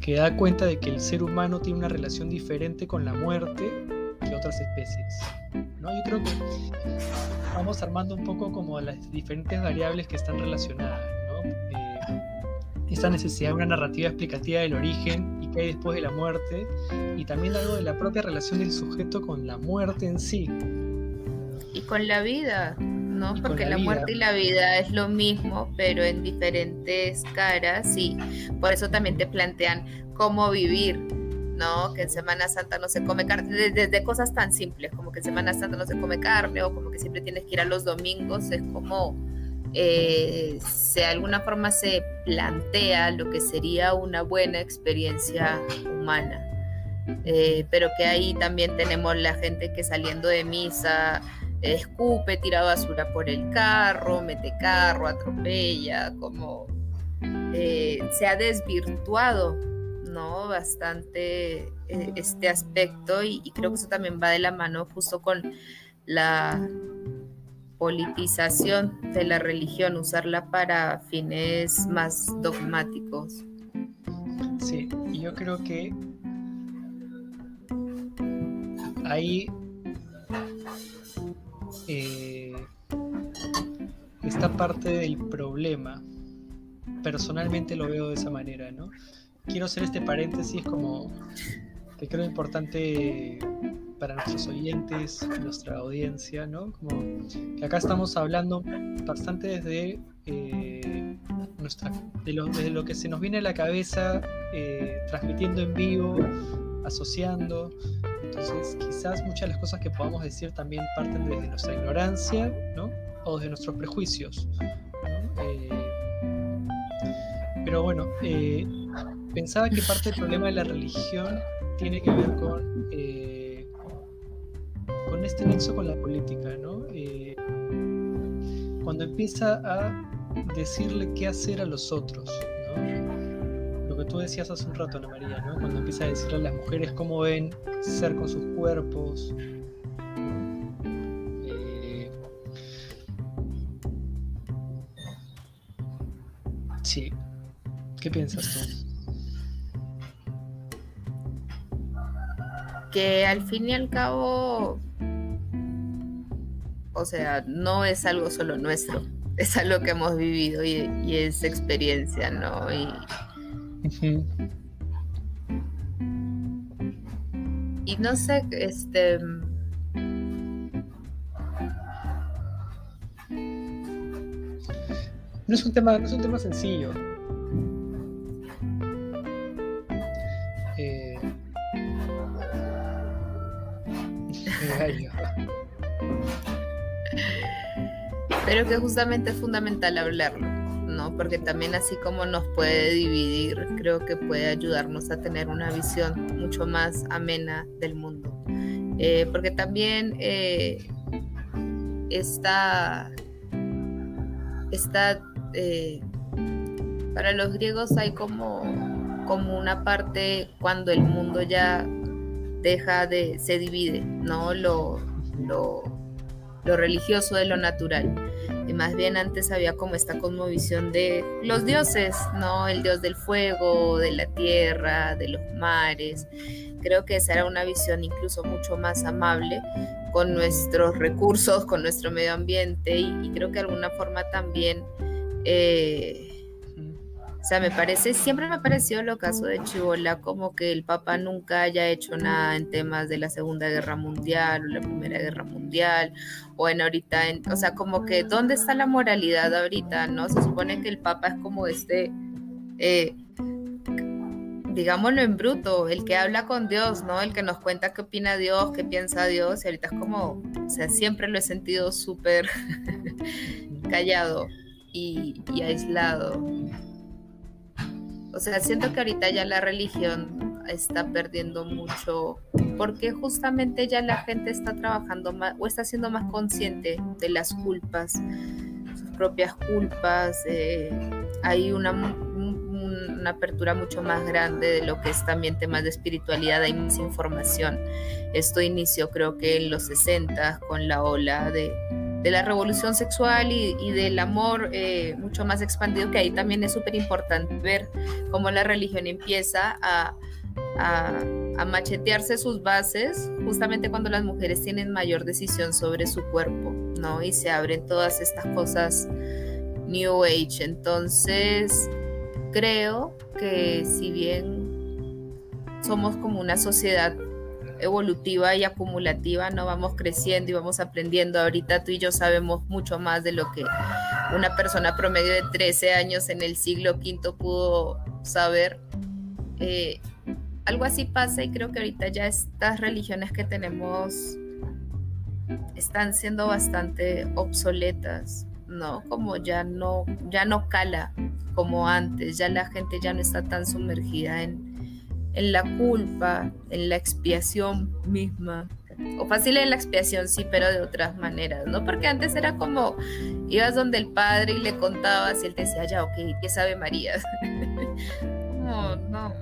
Speaker 2: que da cuenta de que el ser humano tiene una relación diferente con la muerte que otras especies. ¿no? Yo creo que vamos armando un poco como las diferentes variables que están relacionadas. Eh, esta necesidad de una narrativa explicativa del origen que hay después de la muerte y también algo de la propia relación del sujeto con la muerte en sí.
Speaker 1: Y con la vida, ¿no? Porque la, muerte y la vida es lo mismo, pero en diferentes caras y por eso también te plantean cómo vivir, ¿no? Que en Semana Santa no se come carne, desde, cosas tan simples como que en Semana Santa no se come carne o como que siempre tienes que ir a los domingos, es como eh, de alguna forma se plantea lo que sería una buena experiencia humana. Eh, pero que ahí también tenemos la gente que saliendo de misa escupe, tira basura por el carro, mete carro, atropella, como eh, se ha desvirtuado, ¿no? Bastante eh, este aspecto y creo que eso también va de la mano justo con la politización de la religión, usarla para fines más dogmáticos.
Speaker 2: Sí, yo creo que ahí eh, está parte del problema. Personalmente lo veo de esa manera, ¿no? Quiero hacer este paréntesis como que creo importante para nuestros oyentes, nuestra audiencia, ¿no? Como que acá estamos hablando bastante desde, eh, nuestra, de lo, desde lo que se nos viene a la cabeza, eh, transmitiendo en vivo, asociando. Entonces, quizás muchas de las cosas que podamos decir también parten desde nuestra ignorancia, ¿no? O de nuestros prejuicios. Eh, pero bueno, pensaba que parte del problema de la religión tiene que ver con con este nexo con la política, ¿no? Eh, cuando empieza a decirle qué hacer a los otros, ¿no? Lo que tú decías hace un rato, Ana María, ¿no? Cuando empieza a decirle a las mujeres cómo ven ser con sus cuerpos. Eh, sí. ¿Qué piensas tú?
Speaker 1: Que al fin y al cabo o sea, no es algo solo nuestro, es algo que hemos vivido y, es experiencia, ¿no? Y, y no sé, este...
Speaker 2: No es un tema, no es un tema sencillo. Eh...
Speaker 1: pero que justamente es fundamental hablarlo, ¿no? Porque también así como nos puede dividir, creo que puede ayudarnos a tener una visión mucho más amena del mundo. Eh, porque también eh, está, está eh, para los griegos hay como, como una parte cuando el mundo ya deja de, se divide, ¿no? Lo, lo, lo religioso de lo natural. Y más bien antes había como esta cosmovisión de los dioses, ¿no? El dios del fuego, de la tierra, de los mares. Creo que esa era una visión incluso mucho más amable con nuestros recursos, con nuestro medio ambiente y, creo que de alguna forma también eh, O sea, me parece, siempre me ha parecido lo caso de Chivola, como que el Papa nunca haya hecho nada en temas de la Segunda Guerra Mundial o la Primera Guerra Mundial, o en ahorita, o sea, como que, ¿dónde está la moralidad ahorita? ¿No? Se supone que el Papa es como este, eh, digámoslo en bruto, el que habla con Dios, ¿no? El que nos cuenta qué opina Dios, qué piensa Dios, y ahorita es como, o sea, siempre lo he sentido súper callado y aislado. O sea, siento que ahorita ya la religión está perdiendo mucho porque justamente ya la gente está trabajando más o está siendo más consciente de las culpas, sus propias culpas. Eh, hay una, una apertura mucho más grande de lo que es también temas de espiritualidad, hay más información. Esto inició creo que en los 60 con la ola de, de la revolución sexual y, del amor eh, mucho más expandido, que ahí también es súper importante ver cómo la religión empieza a, a, machetearse sus bases justamente cuando las mujeres tienen mayor decisión sobre su cuerpo, ¿no? Y se abren todas estas cosas New Age. Entonces, creo que si bien somos como una sociedad evolutiva y acumulativa, no vamos creciendo y vamos aprendiendo. Ahorita tú y yo sabemos mucho más de lo que una persona promedio de 13 años en el siglo V pudo saber. Eh, algo así pasa y creo que ahorita ya estas religiones que tenemos están siendo bastante obsoletas, ¿no? Como ya no, ya no cala como antes, ya la gente ya no está tan sumergida en, en la culpa, en la expiación misma. O fácil en la expiación, sí, pero de otras maneras, ¿no? Porque antes era como, ibas donde el padre y le contabas y él te decía, ya, ok, ¿qué sabe María? no, no.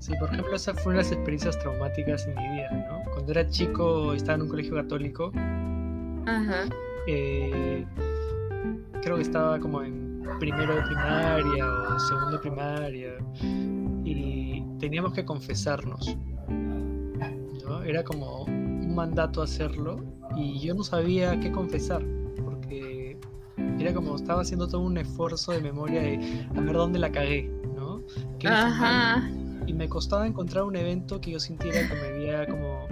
Speaker 2: Sí, por ejemplo, esa fue una de las experiencias traumáticas en mi vida, ¿no? Cuando era chico, estaba en un colegio católico. Ajá. Eh, creo que estaba como en primero de primaria o segundo de primaria teníamos que confesarnos. ¿no? Era como un mandato hacerlo y yo no sabía qué confesar porque era como estaba haciendo todo un esfuerzo de memoria de a ver dónde la cagué, ¿no? Y me costaba encontrar un evento que yo sintiera que me había como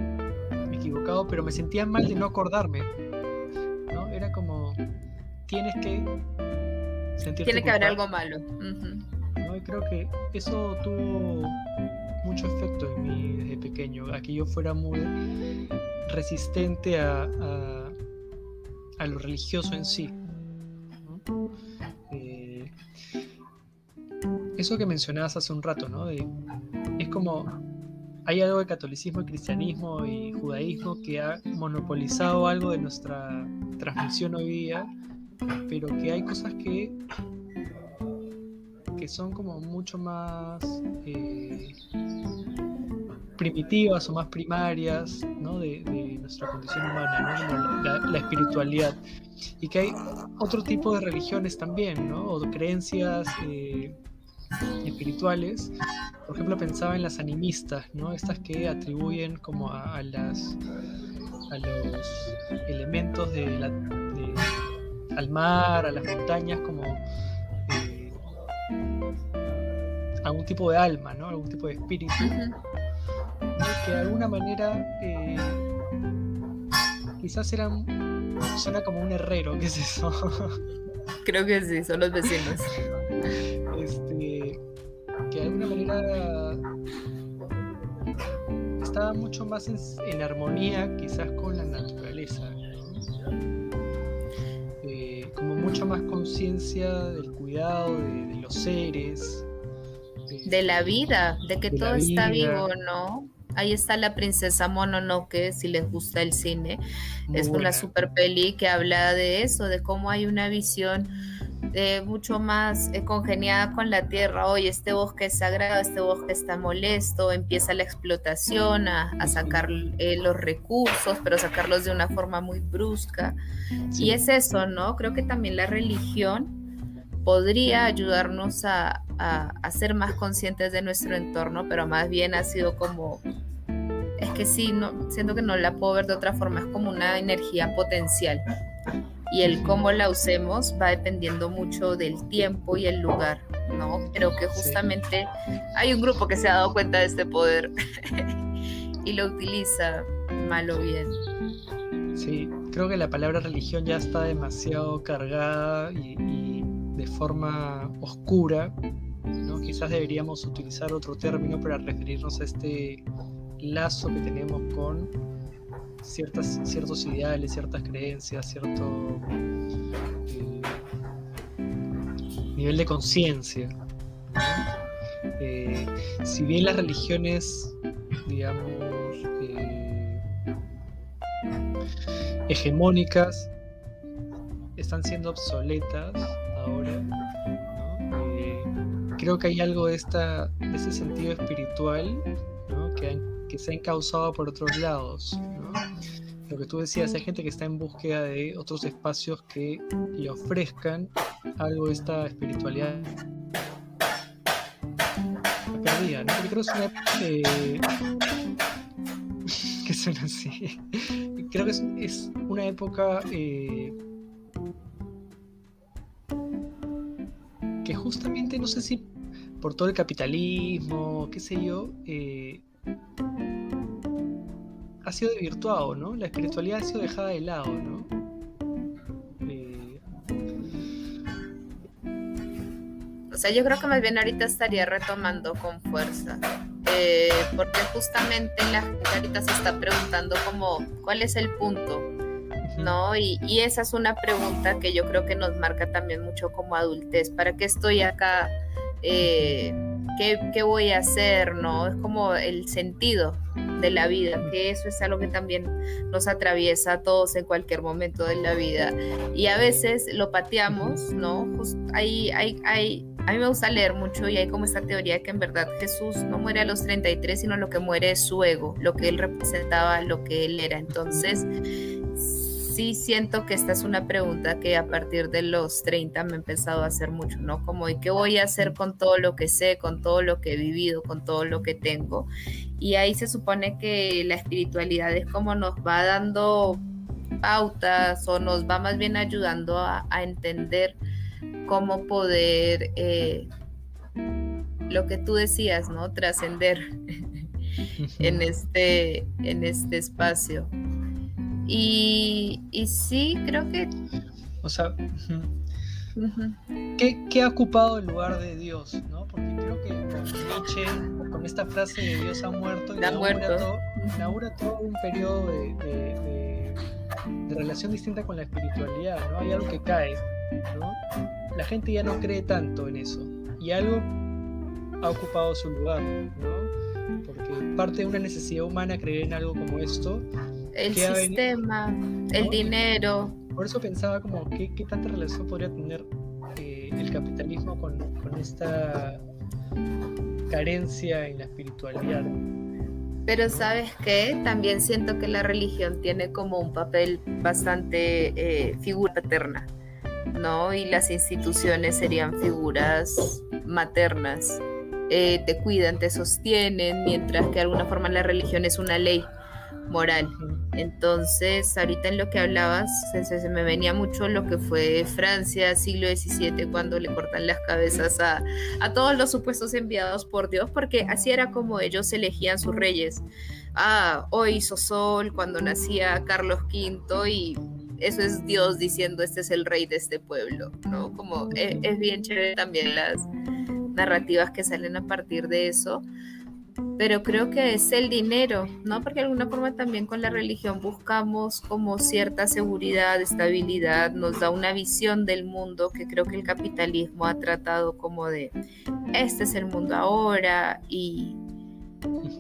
Speaker 2: equivocado, pero me sentía mal de no acordarme. ¿no? Era como tienes que
Speaker 1: Tiene que haber algo malo
Speaker 2: creo que eso tuvo mucho efecto en mí desde pequeño, a que yo fuera muy resistente a, a, lo religioso en sí. Eh, eso que mencionabas hace un rato, ¿no? es como hay algo de catolicismo y cristianismo y judaísmo que ha monopolizado algo de nuestra transmisión hoy día, pero que hay cosas que que son como mucho más eh, primitivas o más primarias ¿no? de, nuestra condición humana, ¿no? la, espiritualidad. Y que hay otro tipo de religiones también, ¿no? o creencias eh, espirituales. Por ejemplo, pensaba en las animistas, ¿no? estas que atribuyen como a, los elementos de al mar, a las montañas, como algún tipo de alma, ¿no? Algún tipo de espíritu. Que de alguna manera eh, quizás eran, suena como un herrero, ¿qué es eso?
Speaker 1: Creo que sí, son los vecinos.
Speaker 2: este, que de alguna manera estaba mucho más en, armonía quizás con la naturaleza. Eh, como mucha más conciencia del cuidado de los seres,
Speaker 1: de la vida, de que todo está vivo, ¿no? Ahí está la princesa Mononoke, si les gusta el cine. es una super peli que habla de eso, de cómo hay una visión de mucho más eh, congeniada con la tierra. Hoy este bosque es sagrado, este bosque está molesto, empieza la explotación, a, sacar eh, los recursos, pero sacarlos de una forma muy brusca. Y es eso, ¿no? Creo que también la religión podría ayudarnos a, ser más conscientes de nuestro entorno, pero más bien ha sido como, es que sí, no, siento que no la puedo ver de otra forma, es como una energía potencial. Y el cómo la usemos va dependiendo mucho del tiempo y el lugar. ¿no? Pero que justamente hay un grupo que se ha dado cuenta de este poder y lo utiliza mal o bien.
Speaker 2: Sí, creo que la palabra religión ya está demasiado cargada y, de forma oscura. ¿no? Quizás deberíamos utilizar otro término para referirnos a este lazo que tenemos con ciertas, ciertos ideales, ciertas creencias, cierto eh, nivel de conciencia. Eh, si bien las religiones, digamos, eh, hegemónicas están siendo obsoletas ahora, creo que hay algo de, ese sentido espiritual que, se ha encauzado por otros lados lo que tú decías, hay gente que está en búsqueda de otros espacios que le ofrezcan algo de esta espiritualidad perdida, ¿no? Porque creo que es una eh, que suena así. Creo que es, una época eh, que justamente, no sé si por todo el capitalismo, qué sé yo, eh, ha sido desvirtuado, ¿no? La espiritualidad ha sido dejada de lado, ¿no?
Speaker 1: Eh, o sea, yo creo que más bien ahorita estaría retomando con fuerza. Eh, porque justamente la gente ahorita se está preguntando como cuál es el punto, ¿no? Y, y, esa es una pregunta que yo creo que nos marca también mucho como adultez. ¿Para qué estoy acá? Eh, ¿qué, voy a hacer? ¿no? Es como el sentido de la vida, que eso es algo que también nos atraviesa a todos en cualquier momento de la vida. Y a veces lo pateamos, ¿no? hay, hay, hay, a mí me gusta leer mucho y hay como esta teoría que en verdad Jesús no muere a los 33, sino lo que muere es su ego, lo que él representaba, lo que él era. Entonces, sí siento que esta es una pregunta que a partir de los 30 me he empezado a hacer mucho, ¿no? Como, ¿y qué voy a hacer con todo lo que sé, con todo lo que he vivido, con todo lo que tengo? Y ahí se supone que la espiritualidad es como nos va dando pautas o nos va más bien ayudando a, entender cómo poder, eh, lo que tú decías, ¿no? Trascender en este, en este espacio. Y, y sí, creo que...
Speaker 2: O sea, ¿qué, ha ocupado el lugar de Dios? ¿no? Porque creo que con Nietzsche, con esta frase de Dios ha muerto, inaugura, todo, inaugura todo un periodo de, de, de, relación distinta con la espiritualidad, ¿no? Hay algo que cae, ¿no? La gente ya no cree tanto en eso y algo ha ocupado su lugar, ¿no? Porque parte de una necesidad humana creer en algo como esto
Speaker 1: el sistema, el dinero.
Speaker 2: Por eso pensaba como qué, tanta relación podría tener eh, el capitalismo con, esta carencia en la espiritualidad.
Speaker 1: Pero sabes qué, también siento que la religión tiene como un papel bastante eh, figura paterna, ¿no? Y las instituciones serían figuras maternas. Eh, te cuidan, te sostienen, mientras que de alguna forma la religión es una ley moral. Entonces, ahorita en lo que hablabas, se, me venía mucho lo que fue Francia, siglo XVII, cuando le cortan las cabezas a, a, todos los supuestos enviados por Dios, porque así era como ellos elegían sus reyes. Ah, hoy hizo sol cuando nacía Carlos V y eso es Dios diciendo, este es el rey de este pueblo, ¿no? Como es, es bien chévere también las narrativas que salen a partir de eso pero creo que es el dinero, ¿no? Porque de alguna forma también con la religión buscamos como cierta seguridad, estabilidad, nos da una visión del mundo que creo que el capitalismo ha tratado como de, este es el mundo ahora y,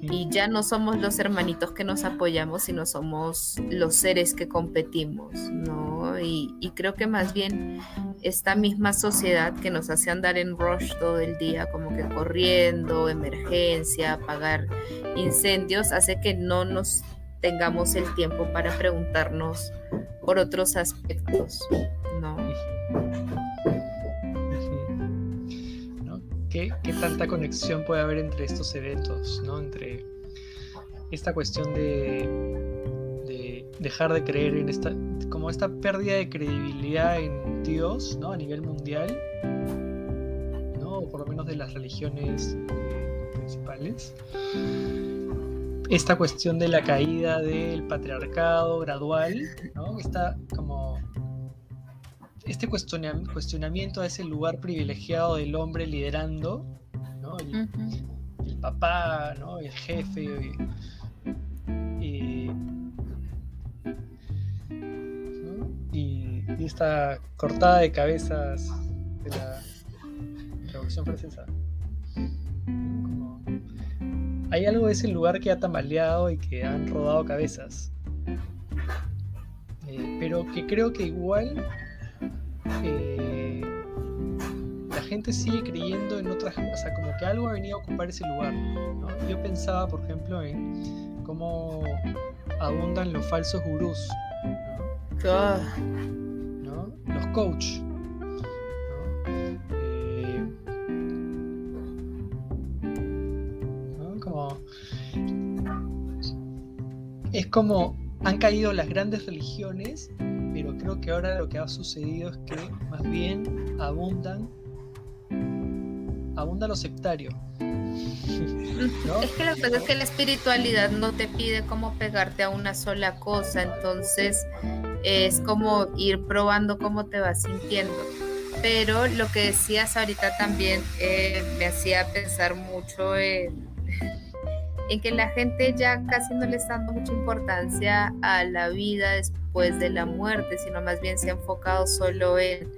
Speaker 1: y ya no somos los hermanitos que nos apoyamos, sino somos los seres que competimos, ¿no? Y, y creo que más bien esta misma sociedad que nos hace andar en rush todo el día, como que corriendo, emergencia, apagar incendios, hace que no nos tengamos el tiempo para preguntarnos por otros aspectos,
Speaker 2: ¿Qué, tanta conexión puede haber entre estos eventos, ¿no? Entre esta cuestión de dejar de creer en esta, como esta pérdida de credibilidad en Dios, ¿no? A nivel mundial, ¿no? O por lo menos de las religiones principales, esta cuestión de la caída del patriarcado gradual, ¿no? Está como este cuestionamiento a ese lugar privilegiado del hombre liderando, ¿no? el, papá, ¿no? el jefe, y, y, esta cortada de cabezas de la Revolución Francesa. hay algo de ese lugar que ha tambaleado y que han rodado cabezas. Eh, pero que creo que igual eh, la gente sigue creyendo en otras cosas, o sea, como que algo ha venido a ocupar ese lugar. Yo pensaba, por ejemplo, en cómo abundan los falsos gurús,
Speaker 1: ah.
Speaker 2: los coach. Eh, como, es como han caído las grandes religiones creo que ahora lo que ha sucedido es que más bien abundan abunda lo sectario.
Speaker 1: Es que lo que pasa es que la espiritualidad no te pide como pegarte a una sola cosa, entonces es como ir probando cómo te vas sintiendo. Pero lo que decías ahorita también eh, me hacía pensar mucho en, en que la gente ya casi no le está dando mucha importancia a la vida después de la muerte, sino más bien se ha enfocado solo en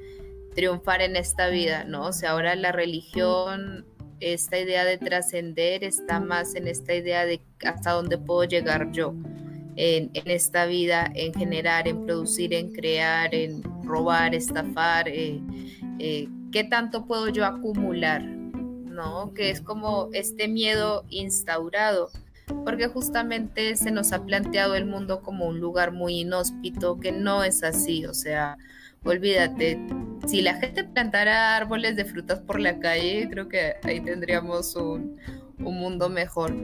Speaker 1: triunfar en esta vida, ¿no? O sea, ahora la religión, esta idea de trascender está más en esta idea de hasta dónde puedo llegar yo en, esta vida, en generar, en producir, en crear, en robar, estafar, eh, eh, qué tanto puedo yo acumular ¿no? Que es como este miedo instaurado, porque justamente se nos ha planteado el mundo como un lugar muy inhóspito, que no es así, o sea, olvídate, si la gente plantara árboles de frutas por la calle, creo que ahí tendríamos un, mundo mejor.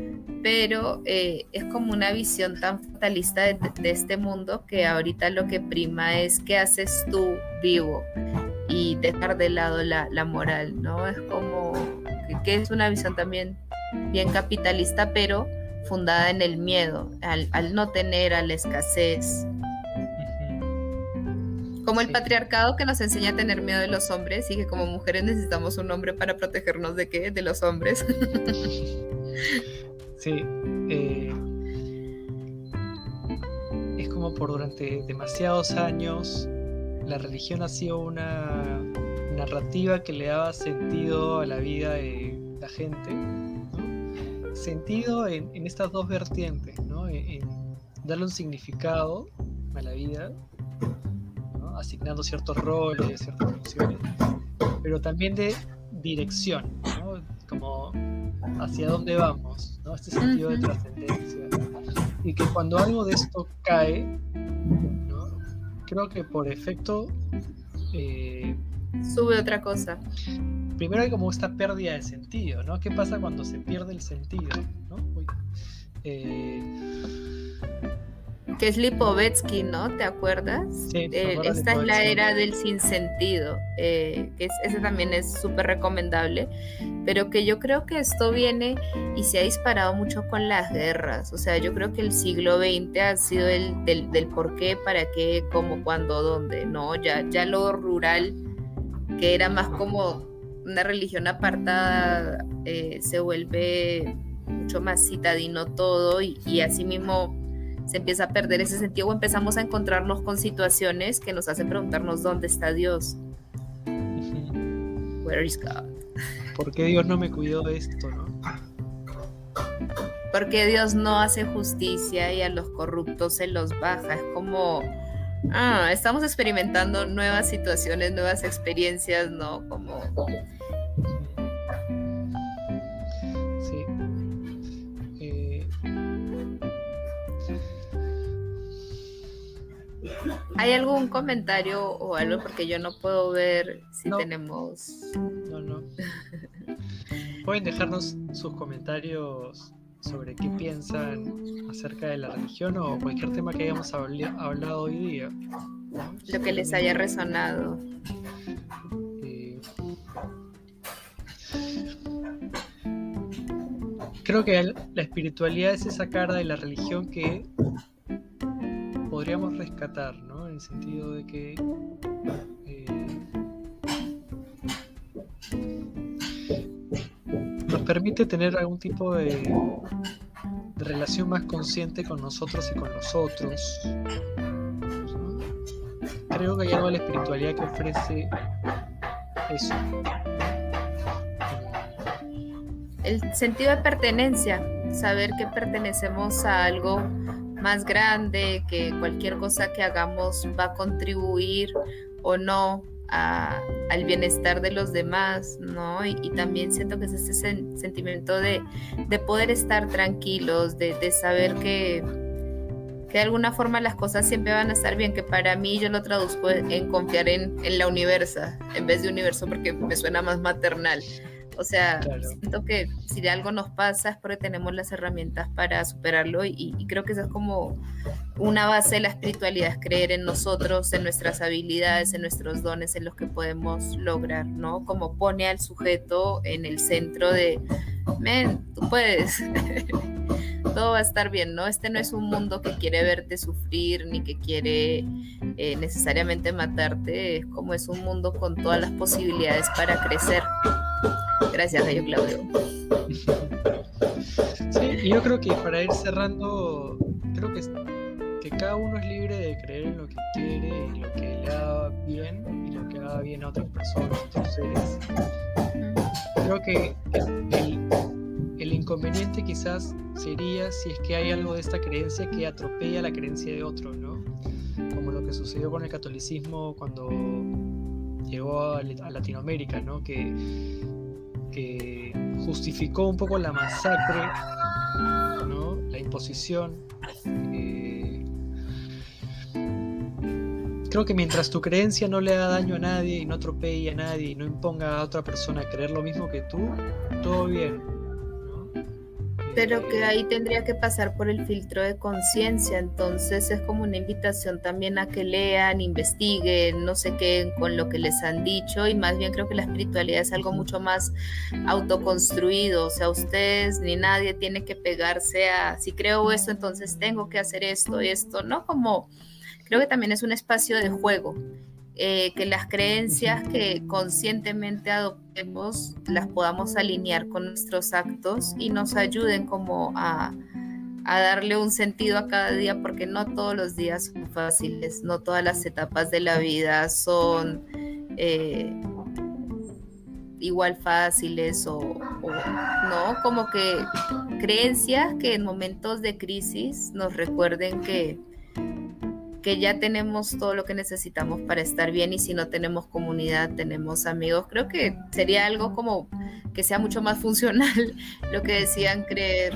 Speaker 1: Pero eh, es como una visión tan fatalista de, este mundo que ahorita lo que prima es qué haces tú vivo y dejar de lado la, la moral, ¿no? Es como que es una visión también bien capitalista, pero fundada en el miedo, al, no tener, a la escasez. Como el patriarcado que nos enseña a tener miedo de los hombres y que como mujeres necesitamos un hombre para protegernos de qué? De los hombres.
Speaker 2: sí. Eh, es como por durante demasiados años la religión ha sido una narrativa que le daba sentido a la vida de la gente, sentido en, estas dos vertientes, ¿no? en, darle un significado a la vida, asignando ciertos roles, ciertas funciones, pero también de dirección, como hacia dónde vamos, este sentido de trascendencia. Y que cuando algo de esto cae, creo que por efecto eh,
Speaker 1: sube otra cosa.
Speaker 2: Primero hay como esta pérdida de sentido, ¿no? ¿Qué pasa cuando se pierde el sentido? ¿no?
Speaker 1: Eh, que es Lipovetsky, ¿no? ¿Te acuerdas?
Speaker 2: Sí,
Speaker 1: eh, esta es la era del sinsentido, eh, que ese también es súper recomendable, pero que yo creo que esto viene y se ha disparado mucho con las guerras, o sea, yo creo que el siglo XX ha sido el del, del por qué, para qué, cómo, cuándo, dónde, ¿no? Ya, ya lo rural que era más como una religión apartada, eh, se vuelve mucho más citadino todo y, y así mismo se empieza a perder ese sentido o empezamos a encontrarnos con situaciones que nos hacen preguntarnos dónde está Dios. Where is God?
Speaker 2: ¿Por qué Dios no me cuidó de esto, no?
Speaker 1: Porque Dios no hace justicia y a los corruptos se los baja. Es como ah, estamos experimentando nuevas situaciones, nuevas experiencias, ¿no? Como...
Speaker 2: Sí. Eh,
Speaker 1: ¿Hay algún comentario o algo? Porque yo no puedo ver si tenemos...
Speaker 2: No, no. Pueden dejarnos sus comentarios sobre qué piensan acerca de la religión o cualquier tema que hayamos hablado hoy día.
Speaker 1: Lo que les haya resonado.
Speaker 2: Eh, creo que la espiritualidad es esa cara de la religión que podríamos rescatar, ¿no? En el sentido de que eh, permite tener algún tipo de, relación más consciente con nosotros y con los otros. Creo que hay algo de la espiritualidad que ofrece eso.
Speaker 1: El sentido de pertenencia, saber que pertenecemos a algo más grande, que cualquier cosa que hagamos va a contribuir o no al bienestar de los demás, ¿no? Y, también siento que es ese sentimiento de, poder estar tranquilos, de, saber que, que, de alguna forma las cosas siempre van a estar bien, que para mí yo lo traduzco en confiar en, en la universa, en vez de universo porque me suena más maternal. O sea, siento que si de algo nos pasa es porque tenemos las herramientas para superarlo y, creo que eso es como una base de la espiritualidad, es creer en nosotros, en nuestras habilidades, en nuestros dones, en los que podemos lograr, ¿no? Como pone al sujeto en el centro de, men, tú puedes. todo va a estar bien, ¿no? Este no es un mundo que quiere verte sufrir ni que quiere eh, necesariamente matarte, es como es un mundo con todas las posibilidades para crecer. Gracias, Gallo Claudio.
Speaker 2: Sí, yo creo que para ir cerrando, creo que, que cada uno es libre de creer en lo que quiere y lo que le haga bien y lo que haga bien a otras personas. Entonces, creo que el, el inconveniente quizás sería si es que hay algo de esta creencia que atropella la creencia de otro, ¿no? Como lo que sucedió con el catolicismo cuando llegó a, Latinoamérica, ¿no? Que, que justificó un poco la masacre, ¿no? La imposición. Eh, creo que mientras tu creencia no le haga daño a nadie y no atropelle a nadie y no imponga a otra persona a creer lo mismo que tú, todo bien.
Speaker 1: Pero que ahí tendría que pasar por el filtro de conciencia, entonces es como una invitación también a que lean, investiguen, no sé qué con lo que les han dicho. Y más bien creo que la espiritualidad es algo mucho más autoconstruido, o sea, ustedes ni nadie tiene que pegarse a si creo esto, entonces tengo que hacer esto esto, no como creo que también es un espacio de juego eh, que las creencias que conscientemente adoptemos las podamos alinear con nuestros actos y nos ayuden como a, darle un sentido a cada día, porque no todos los días son fáciles, no todas las etapas de la vida son eh, igual fáciles o, no, como que creencias que en momentos de crisis nos recuerden que que ya tenemos todo lo que necesitamos para estar bien y si no tenemos comunidad, tenemos amigos. Creo que sería algo como que sea mucho más funcional lo que decían creer,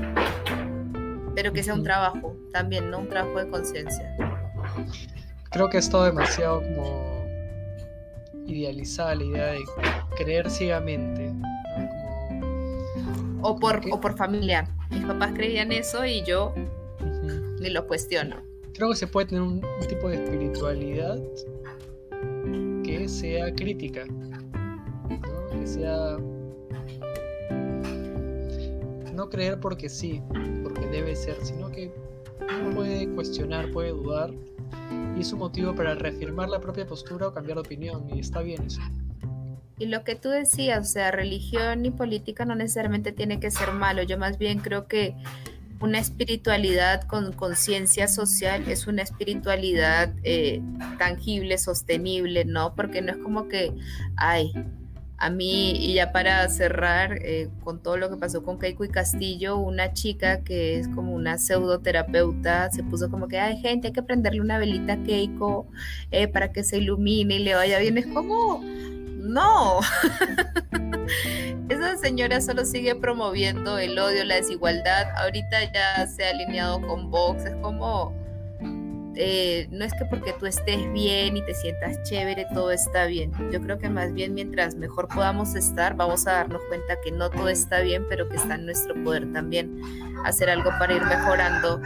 Speaker 1: pero que sea un trabajo también, no un trabajo de conciencia.
Speaker 2: Creo que es todo demasiado como idealizada la idea de creer ciegamente.
Speaker 1: O, por, o por familiar. Mis papás creían eso y yo ni lo cuestiono
Speaker 2: creo que se puede tener un, tipo de espiritualidad que sea crítica, que sea no creer porque sí, porque debe ser, sino que uno puede cuestionar, puede dudar y es un motivo para reafirmar la propia postura o cambiar de opinión y está bien eso.
Speaker 1: Y lo que tú decías, o sea, religión y política no necesariamente tiene que ser malo, yo más bien creo que una espiritualidad con conciencia social es una espiritualidad eh, tangible, sostenible, ¿no? Porque no es como que, ay, a mí, y ya para cerrar eh, con todo lo que pasó con Keiko y Castillo, una chica que es como una pseudoterapeuta se puso como que, ay, gente, hay que prenderle una velita a Keiko eh, para que se ilumine y le vaya bien. Es como, no. Esa señora solo sigue promoviendo el odio, la desigualdad. Ahorita ya se ha alineado con Vox. Es como, eh, no es que porque tú estés bien y te sientas chévere, todo está bien. Yo creo que más bien mientras mejor podamos estar, vamos a darnos cuenta que no todo está bien, pero que está en nuestro poder también hacer algo para ir mejorando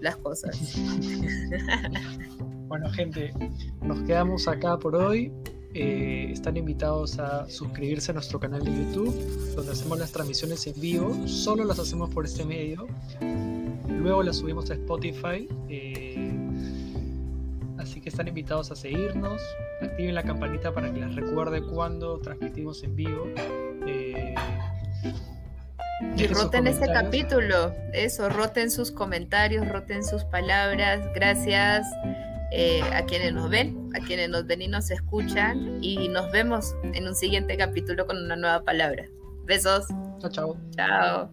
Speaker 1: las cosas.
Speaker 2: Bueno, gente, nos quedamos acá por hoy. Eh, están invitados a suscribirse a nuestro canal de YouTube, donde hacemos las transmisiones en vivo. Solo las hacemos por este medio. Luego las subimos a Spotify. Eh, así que están invitados a seguirnos. Activen la campanita para que les recuerde cuando transmitimos en vivo. Eh,
Speaker 1: y roten este capítulo, eso, roten sus comentarios, roten sus palabras. Gracias eh, a quienes nos ven, a quienes nos ven y nos escuchan. Y nos vemos en un siguiente capítulo con una nueva palabra. Besos.
Speaker 2: Chao, chao.
Speaker 1: Chao.